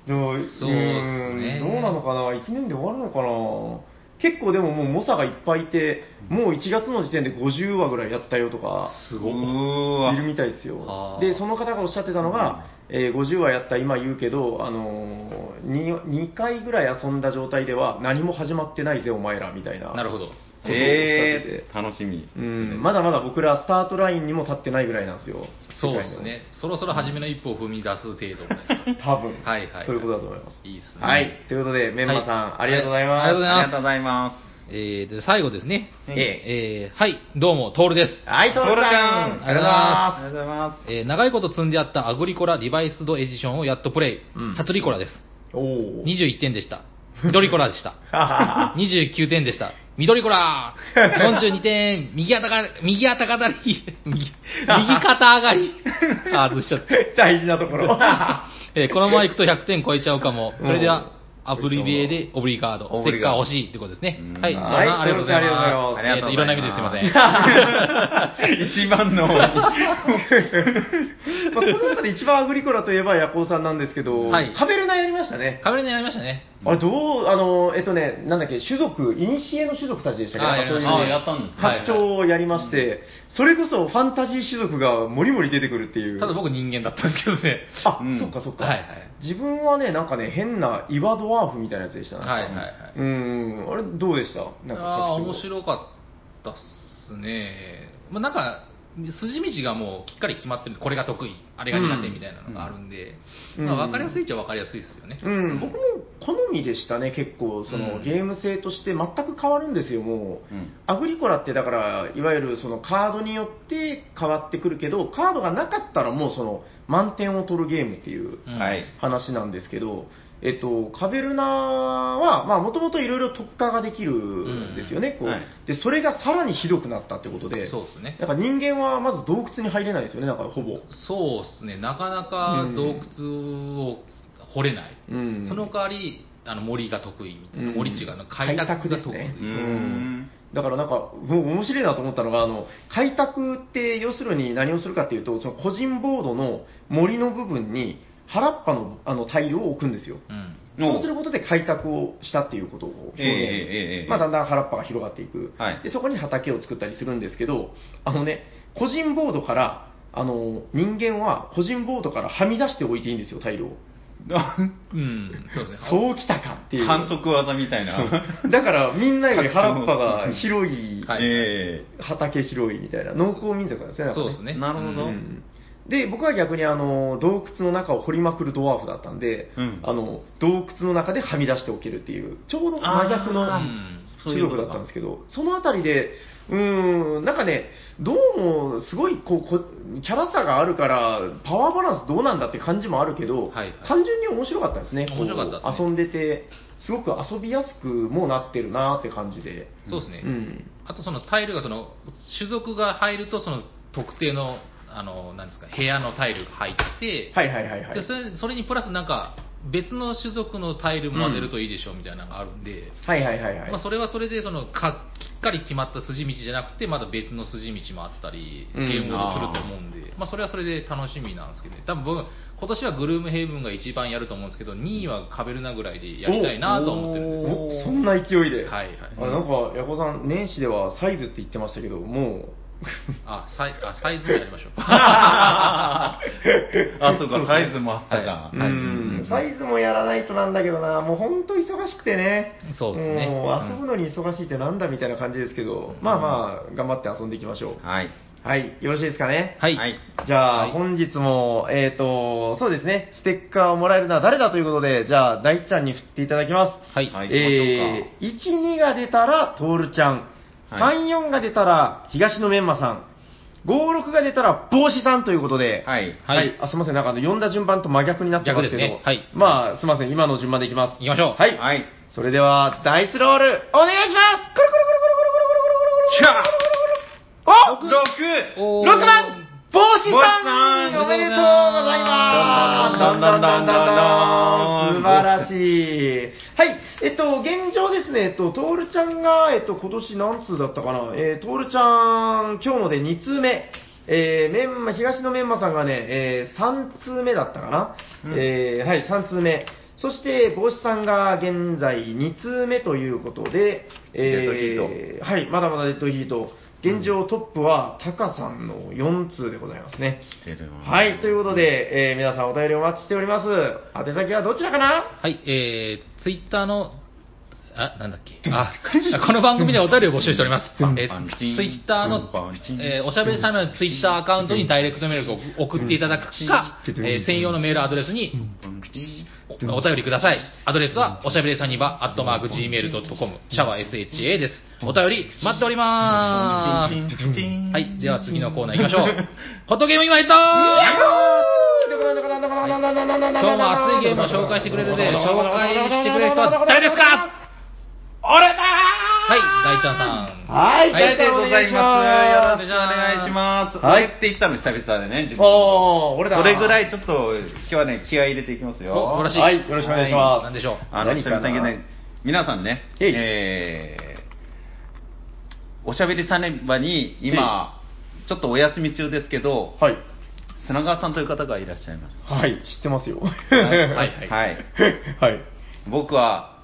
どうそうっすねどうなのかな、1年で終わるのかな？結構でももう猛者がいっぱいいて、もう1月の時点で50話ぐらいやったよとか、すごい。るみたいですよは。あで、その方がおっしゃってたのが、えー50話やった今言うけど、あのー、2, 2回ぐらい遊んだ状態では何も始まってないぜ、お前ら、みたいな。なるほど。ことをおっしゃっててえー、楽しみ。うん、まだまだ僕らスタートラインにも立ってないぐらいなんですよ。そうですね。そろそろ初めの一歩を踏み出す程度です。多分。はいはいはいそういうことだと思います。いいですね。はい。ということで、メンマさん、はいありがとうございます。ありがとうございますありがとうございます。えー、で最後ですね。ええー、はい、どうも、トールです。はい、トールちゃん。ありがとうございまありがとうございます。えー長いこと積んであったアグリコラリバイスドエディションをやっとプレイ。うん初リコラです。す。おー。21点でした。緑コラでした。ははは29点でした。緑コラ42点、右肩が、右肩がり、右、右肩上がり。あー、外しちゃった。大事なところ。えーこのまま行くと100点超えちゃうかも。それではうん、アプリビエでオブリガード、ステッカー欲しいってことですね。う。ん。はい、はい。ありがとうございます。ありがとうございます。いろんな意味ですいません。一番の、まあ、この中で一番アグリコラといえばヤコウさんなんですけど、はい。カベルナやりましたね。カメラになりましたね。あれどう、あの、えっとね、なんだっけ、種族、いにしえの種族たちでしたっけあーなんかそういうやったんですね。拡張をやりまして、それこそファンタジー種族がもりもり出てくるっていう。ただ僕人間だったんですけどね。あ、うん。そっかそっか、はいはい自分はね、なんかね、変な岩ドワーフみたいなやつでした。ね。はいはいはい。うん、あれどうでした？なんかあ面白かったっすね。まあ、なんか、筋道がもうきっかり決まってるこれが得意、あれが苦手みたいなのがあるんで、うん。まあ、分かりやすいっちゃ分かりやすいですよね。うん、僕も好みでしたね、結構、その、うん。ゲーム性として全く変わるんですよ、もう。うん。アグリコラってだから、いわゆるそのカードによって変わってくるけど、カードがなかったらもうその満点を取るゲームっていう。話なんですけど、えっと、カベルナは、まあ、もともといろいろ特化ができるんですよね、こう。はい。で、それがさらにひどくなったってことで、そうですね。なんか人間はまず洞窟に入れないですよね、なんかほぼ。そうですね、なかなか洞窟を掘れない、うん。その代わりあの森が得意みたいな、うん。森っていうの開拓が得意、開拓ですね。うーんだからなんか、もう面白いなと思ったのが、あの、開拓って要するに何をするかっていうと、その個人ボードの森の部分に原っぱのあのタイルを置くんですよ。うん。そうすることで開拓をしたっていうことを表現、ええええええまあ、だんだん原っぱが広がっていく、はい。でそこに畑を作ったりするんですけど、あのね、個人ボードから、あの人間は個人ボードからはみ出しておいていいんですよ、タイルを。うん、そうですね。そうきたかっていう。反則技みたいな。だからみんなより原っぱが広い、はい。え畑広いみたいな、農耕民族なんですね、そうですね。なるほど。うんで、僕は逆にあの洞窟の中を掘りまくるドワーフだったんで、うん。あの洞窟の中ではみ出しておけるっていう、ちょうど真逆のあー種族だったんですけど、そのあたりで、うーん、なんかね、どうもすごいこうこキャラ差があるから、パワーバランスどうなんだって感じもあるけど、はいはい単純に面白かったですね、面白かったですね遊んでて、すごく遊びやすくもなってるなって感じで。そうですね。うんあとそのタイルがその種族が入るとその特定のあのなんですか部屋のタイルが入って、はいはいはいはい。でそれそれにプラスなんか別の種族のタイルも混ぜるといいでしょうみたいなのがあるんで、はいはいはいはい。まあ、それはそれでそのかきっかり決まった筋道じゃなくてまだ別の筋道もあったりうんゲームモードすると思うんで、まあ、それはそれで楽しみなんですけど、ね、多分僕今年はグルームヘイブンが一番やると思うんですけど2位はカベルナぐらいでやりたいなと思ってるんですよそんな勢いで。はいはいあれなんか、ヤコさん、年始ではサイズって言ってましたけど、もう。あサイあサイズもやりましょう あ、そうか、サイズもあったか。う。ん、サイズもやらないとなんだけどな、もう本当忙しくてね。そうですねもう遊ぶのに忙しいってなんだみたいな感じですけど、まあまあ、頑張って遊んでいきましょう。はい。はい、よろしいですかね？はい、はい。じゃあ、はい本日も、えっ、と、そうですね、ステッカーをもらえるのは誰だということで、じゃあ、大ちゃんに振っていただきます。はいはいえー、1、2が出たら、トールちゃん。はい3、4が出たら、東野メンマさん。5、6が出たら、帽子さんということで、はい。は、はいいあすみません、なんかあの読んだ順番と真逆になってますけど、逆ですねはいまあ、すみません、今の順番でいきます。行きましょうはい。はい。それでは、ダイスロール、お願いしますコロコロコロコロコロコロコロコロコロコロコロお六おー6番帽子帽子ささんんおめでとうございますどんどんどんどんどんどん素晴らしい。はい。えっと、現状ですね、えっと、トールちゃんが、えっと、今年何通だったかな？えー、トールちゃん、今日ので2通目。えー、メンマ、東のメンマさんがね、えー、3通目だったかな、うんえー、はい、3通目。そして、帽子さんが現在2通目ということで、えー、はい、まだまだデッドヒート。現状トップはタカさんの4通でございますね。はい、ということで、えー皆さんお便りお待ちしております。宛先はどちらかな？はい、えー、ツイッターの、あ、なんだっけ？あ、この番組ではお便りを募集しております。えー、ツイッターの、えーおしゃべりサイのツイッターアカウントにダイレクトメールを送っていただくか、えー専用のメールアドレスにおお便りください。アドレスは、おしゃべりサニバ、アットマーク Gmail.com、シャワー SHA です。お便り待っておりまーす。はい、では次のコーナー行きましょう。ホットゲームインワイト今日も熱いゲームを紹介してくれるぜ。紹介してくれる人は誰ですか？俺だはい、大ちゃんさん。はい、ありがとうございます。よろしくおお願いします。はい俺って言ったの久々でね、自分おー、俺だそれぐらい。いちょっと、今日はね、気合い入れていきますよ。お素晴らしいはい、よろしくお願いします。何でしょうあの、ね、皆さんね、えー、おしゃべりさねばに、今、ちょっとお休み中ですけど、はい。砂川さんという方がいらっしゃいます。はい、知ってますよ。はいはいはい。はい。僕は、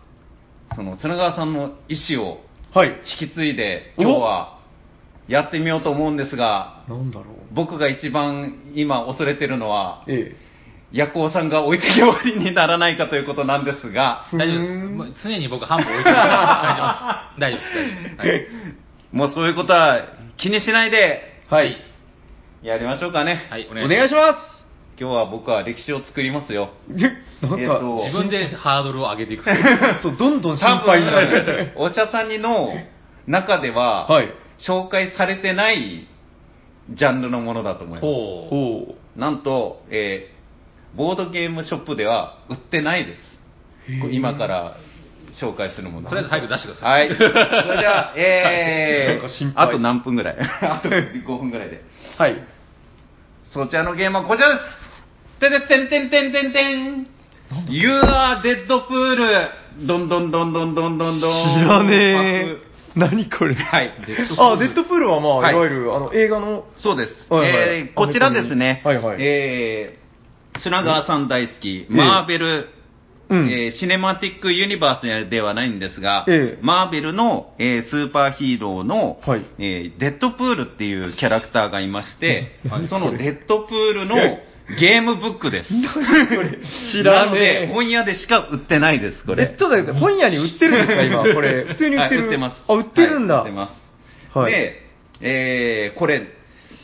その、砂川さんの意思をはい。引き継いで、今日は、やってみようと思うんですが、なんだろう。僕が一番今恐れてるのは、えヤコウさんが置いてけぼりにならないかということなんですが、大丈夫です。もう常に僕半歩置いてます。大丈夫です。大丈夫です。大丈夫です。もうそういうことは気にしないでえ。はい。やりましょうかね。はい、おお願いします。願いします。今日は僕は歴史を作りますよ。なんか、えっと自分でハードルを上げていく。そう、どんどん心多配になる。分、お茶さんにの中では、はい。紹介されてないジャンルのものだと思います。ほう。おー。なんと、えーボードゲームショップでは売ってないです。こう今から紹介するもの。とりあえず早く出してください。はい。それでは、えなんか心ー、配あと何分ぐらい？あと5分ぐらいで。はい。そちらのゲームはこちらですててってんてんてんてんてん You are Dead Pool! どんどんどんどんどんどんどん。知らねえ。何これ？はい。あ、デッドプールはまあ、はいいわゆる、あの、映画の、そうです。はいはいえーこちらですね。はいはいえー、砂川さん大好き、ええマーベル、うんえーシネマティックユニバースではないんですが、ええマーベルの、えースーパーヒーローの、はいえーデッドプールっていうキャラクターがいまして、はいそのデッドプールのゲームブックです。知らなので。本屋でしか売ってないです、これ。え、ちょっと待ってください本屋に売ってるんですか、今、これ。普通に売ってる。はい売ってます。あ、売ってるんだ。はい売ってます。はいで、えーこれ、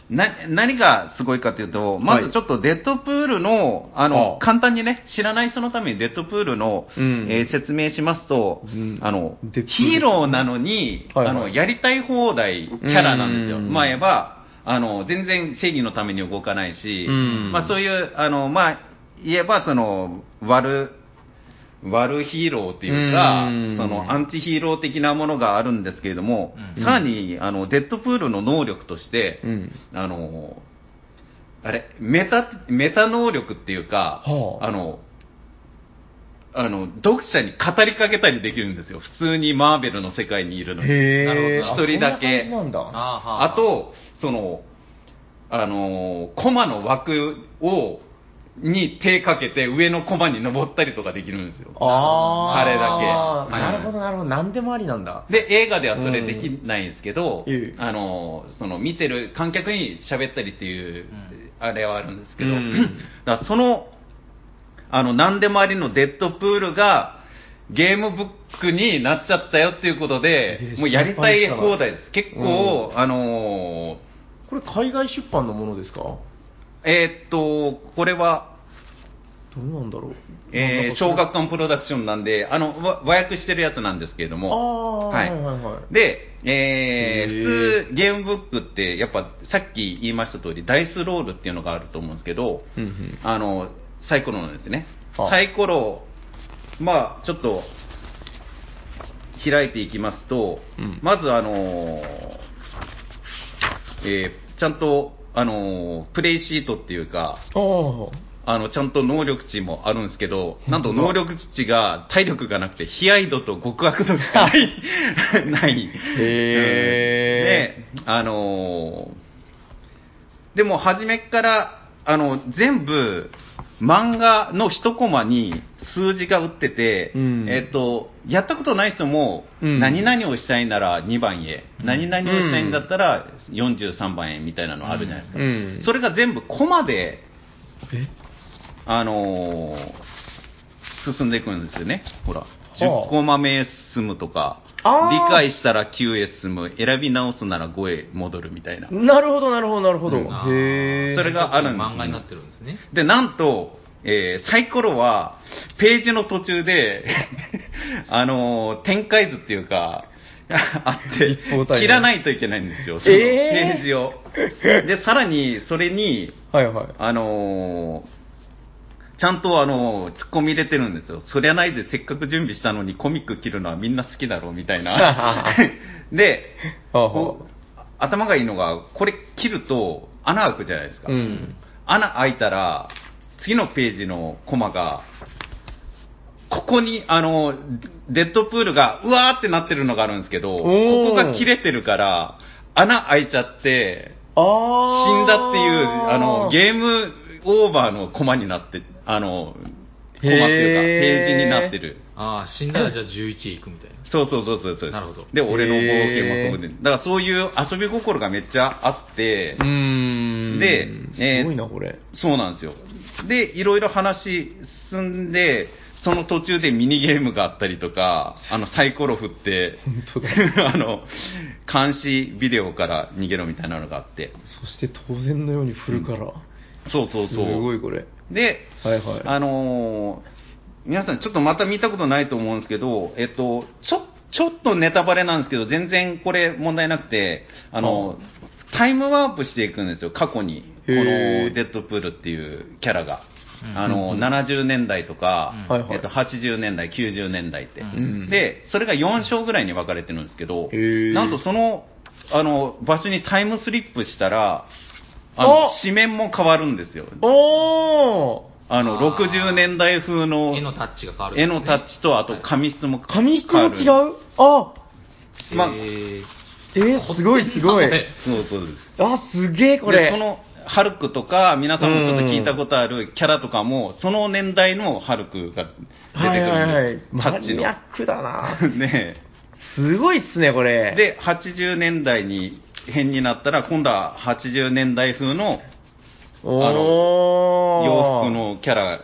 な、何がすごいかというと、まずちょっとデッドプールの、あの、簡単にね、知らない人のためにデッドプールの、うん。えー説明しますと、うん。あのヒーローなのに、はいはい。あの、やりたい放題キャラなんですよ。うん。まあ言えば、あの、全然正義のために動かないし、うん。まあそういう、あの、まあ、言えば、その、悪、悪ヒーローっていうかうん、そのアンチヒーロー的なものがあるんですけれども、うん。さらに、あの、デッドプールの能力として、うん。あの、あれ、メタ、メタ能力っていうか、はあ。あの、あの、読者に語りかけたりできるんですよ。普通にマーベルの世界にいるのに。一人だけ。あと、その、あのー、コマの枠を、に手かけて上のコマに登ったりとかできるんですよ。あー。彼だけ。はい。なるほど、なるほど。何でもありなんだ。で、映画ではそれできないんですけど、うん。ええあの、その見てる観客に喋ったりっていう、ん。あれはあるんですけど、うん。だその、あの、何でもありのデッドプールが、ゲームブックになっちゃったよっていうことで、ええもうやりたい放題です。結構、あのこれ海外出版のものですか？どえーっと、これは、うなんだろう。えー、小学館プロダクションなんで、あの、わ和訳してるやつなんですけれどあも、あー、はいはいはい。で、えーへー普通ゲームブックって、やっぱさっき言いました通り、ダイスロールっていうのがあると思うんですけど、うんうんあの、サイコロのですね。あサイコロ、まあちょっと、開いていきますと、うんまずあのーえーちゃんと、あのープレイシートっていうか、あの、ちゃんと能力値もあるんですけど、なんと能力値が体力がなくて、悲哀度と極悪度しかない、ない。へうん。で、あのーでも初めっから、あの、全部、漫画の一コマに数字が打ってて、うん。えっと、やったことない人も、うん。何々をしたいなら2番へ、うん。何々をしたいんだったら43番へみたいなのあるじゃないですか。うん。それが全部コマでえ？あのー進んでいくんですよね。ほら。あ10コマ目へ進むとか、理解したら9へ進む、選び直すなら5へ戻るみたいな。なるほど、なるほど、なるほど。へえ。それがあるんですよ漫画になってるんですね。で、なんと、えーサイコロは、ページの途中で、あのー展開図っていうか、あって切らないといけないんですよ、そのえーページを。で、さらに、それに、はいはい。あのーちゃんとあのー、突っ込み入れてるんですよ。そりゃないでせっかく準備したのにコミック切るのはみんな好きだろうみたいな。で、頭がいいのが、これ切ると穴開くじゃないですか。うん。穴開いたら、次のページのコマが、ここに、あの、デッドプールが、うわーってなってるのがあるんですけど、ここが切れてるから、穴開いちゃって。死んだっていう、あの、ゲームオーバーのコマになって、あの、コマっていうか、ページになってる。ああ、死んだらじゃあ11へ行くみたいな。そうそうそうそうそう。なるほどで、俺の冒険もここで。だからそういう遊び心がめっちゃあって、うーん。でえーすごいな、これ。そうなんですよ。で、いろいろ話進んで、その途中でミニゲームがあったりとか、あの、サイコロ振って、本当だ。あの、監視ビデオから逃げろみたいなのがあって。そして当然のように振るから。そうそうすそう。ごいこれ。で、はいはい。あのー皆さんちょっとまた見たことないと思うんですけど、えっと、ちょ、ちょっとネタバレなんですけど、全然これ問題なくて、あの、タイムワープしていくんですよ、過去に。このデッドプールっていうキャラが。うん。あの、うん。70年代とか、うん。えっと、80年代、90年代って。うん。で、それが4章ぐらいに分かれてるんですけどなんとその、あの、場所にタイムスリップしたら、あのお、紙面も変わるんですよ。おーあの、あー60年代風の絵のタッチが変わるん絵ですね、のタッチと、あと紙質も紙質も違変わるう？あまあへーえー、すごいすごい。そうそうです。あ、すげえこれ。でそのハルクとか、皆さんもちょっと聞いたことあるキャラとかも、その年代のハルクが出てくるんです。はいはいはい。タッチのマニア。ックだな。ねすごいっすね、これ。、で、80年代に変になったら、今度は80年代風のおー洋服。のキャラ、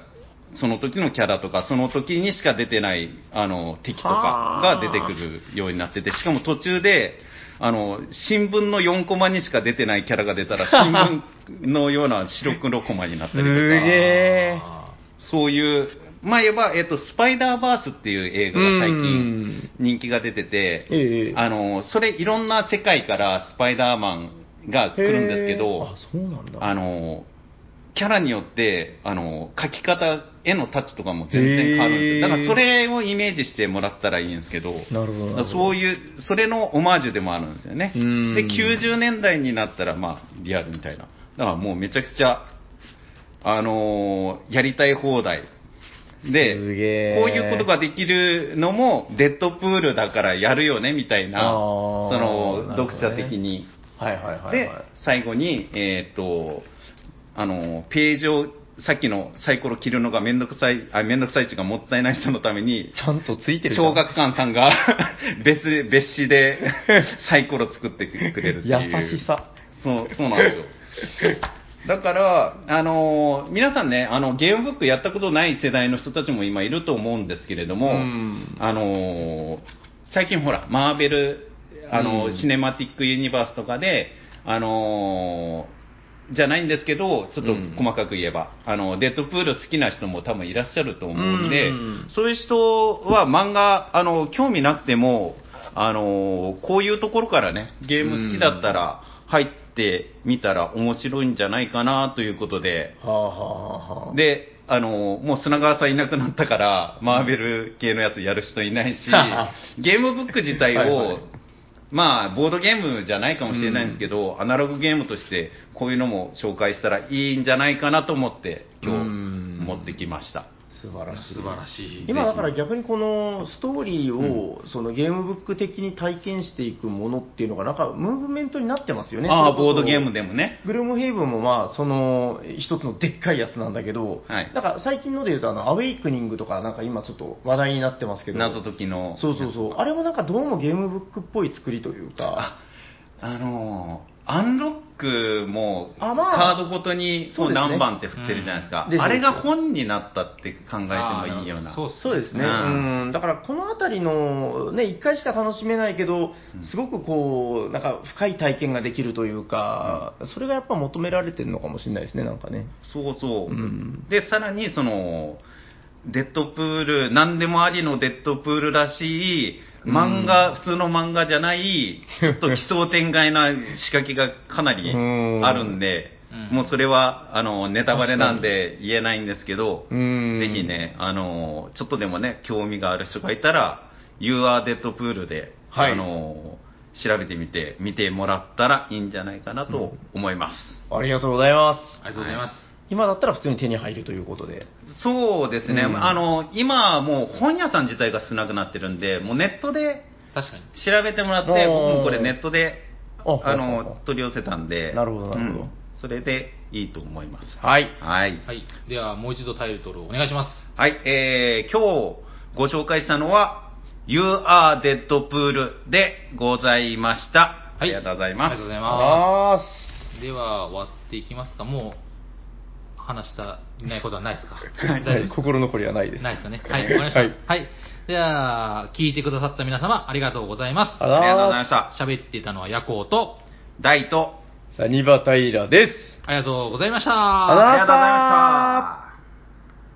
その時のキャラとか、その時にしか出てないあの敵とかが出てくるようになってて、しかも途中で、あの、新聞の4コマにしか出てないキャラが出たら、新聞のような白黒コマになったりとか。そういう、まあ言えば、えっと、スパイダーバースっていう映画が最近人気が出てて、ええあの、それいろんな世界からスパイダーマンが来るんですけどあ、、そうなんだ。あの、キャラによって、あの、描き方、絵のタッチとかも全然変わるんですよ。だからそれをイメージしてもらったらいいんですけど、なるほどそういう、それのオマージュでもあるんですよね。で、うん90年代になったら、まあ、リアルみたいな。だからもうめちゃくちゃ、あのーやりたい放題。で、こういうことができるのも、デッドプールだからやるよね、みたいな、その、読者的に。はいはいはい、はい。で、最後に、えーっと、あの、ページを、さっきのサイコロ切るのがめんどくさい、あ、めんどくさいっていうかもったいない人のために、ちゃんとついてる小学館さんが 別、別紙で サイコロ作ってくれるっていう。優しさ。そう、そうなんですよ。だから、あのー皆さんね、あの、ゲームブックやったことない世代の人たちも今いると思うんですけれども、うん。あのー最近ほら、マーベル、あのシネマティックユニバースとかで、あのーじゃないんですけど、ちょっとうん。細かく言えば、あの、デッドプール好きな人も多分いらっしゃると思うんで、うん。そういう人は漫画、あの、興味なくても、あの、こういうところからね、ゲーム好きだったら入ってみたら面白いんじゃないかなということで、はあはあはあ。で、あの、もう砂川さんいなくなったから、マーベル系のやつやる人いないし、ゲームブック自体を、はいはい。まあ、ボードゲームじゃないかもしれないんですけど、アナログゲームとして、こういうのも紹介したらいいんじゃないかなと思って、今うん。日持ってきました。素晴らしい。素晴らしい。今だから逆にこのストーリーを、そのゲームブック的に体験していくものっていうのがなんかムーブメントになってますよね。ああ、ボードゲームでもね。グルームヘイブンもまあその一つのでっかいやつなんだけど、はいなんか最近ので言うとあのアウェイクニングとかなんか今ちょっと話題になってますけど、謎解きの。そうそうそう、あれもなんかどうもゲームブックっぽい作りというか、あのーアンロックも、カードごとにそう何番って振ってるじゃないですか。うん。あれが本になったって考えてもいいような。そうですね、ううん。ん、だからこの辺りの、ね、1回しか楽しめないけど、すごくこう、なんか深い体験ができるというか、それがやっぱ求められてるのかもしれないですね、なんかね。そうそう。うん。で、さらに、その、デッドプール、何でもありのデッドプールらしい、漫画、普通の漫画じゃない、ちょっと奇想天外な仕掛けがかなり うん。あるんで、うん。もうそれは、あの、ネタバレなんで言えないんですけど、うん。ぜひね、あの、ちょっとでもね、興味がある人がいたら、You are Deadpool で、はい。あの、調べてみて、見てもらったらいいんじゃないかなと思います。ありがとうございます。ありがとうございます。今だったら普通に手に入るということで。そうですね、うんあの今はもう本屋さん自体が少なくなってるんで、もうネットで確かに。調べてもらって、僕もこれネットであの取り寄せたんで、なるほどなるほどうんそれでいいと思います。はい。はい。はい。では、もう一度タイトルをお願いします。はい、えー、今日ご紹介したのは、You are Deadpool でございました。ありがとうございますありがとうご。ざいあまーす。では、終わっていきますか。もう、話したいないことはないですか？はい大丈夫ですか？心残りはないです。ないですかね？はい、わかりました。ははいい。では、聞いてくださった皆様、ありがとうございます。あありがとうございました。喋ってたのはヤコウと、大と、サニバタイラです。ありがとうございましたありがとうございました。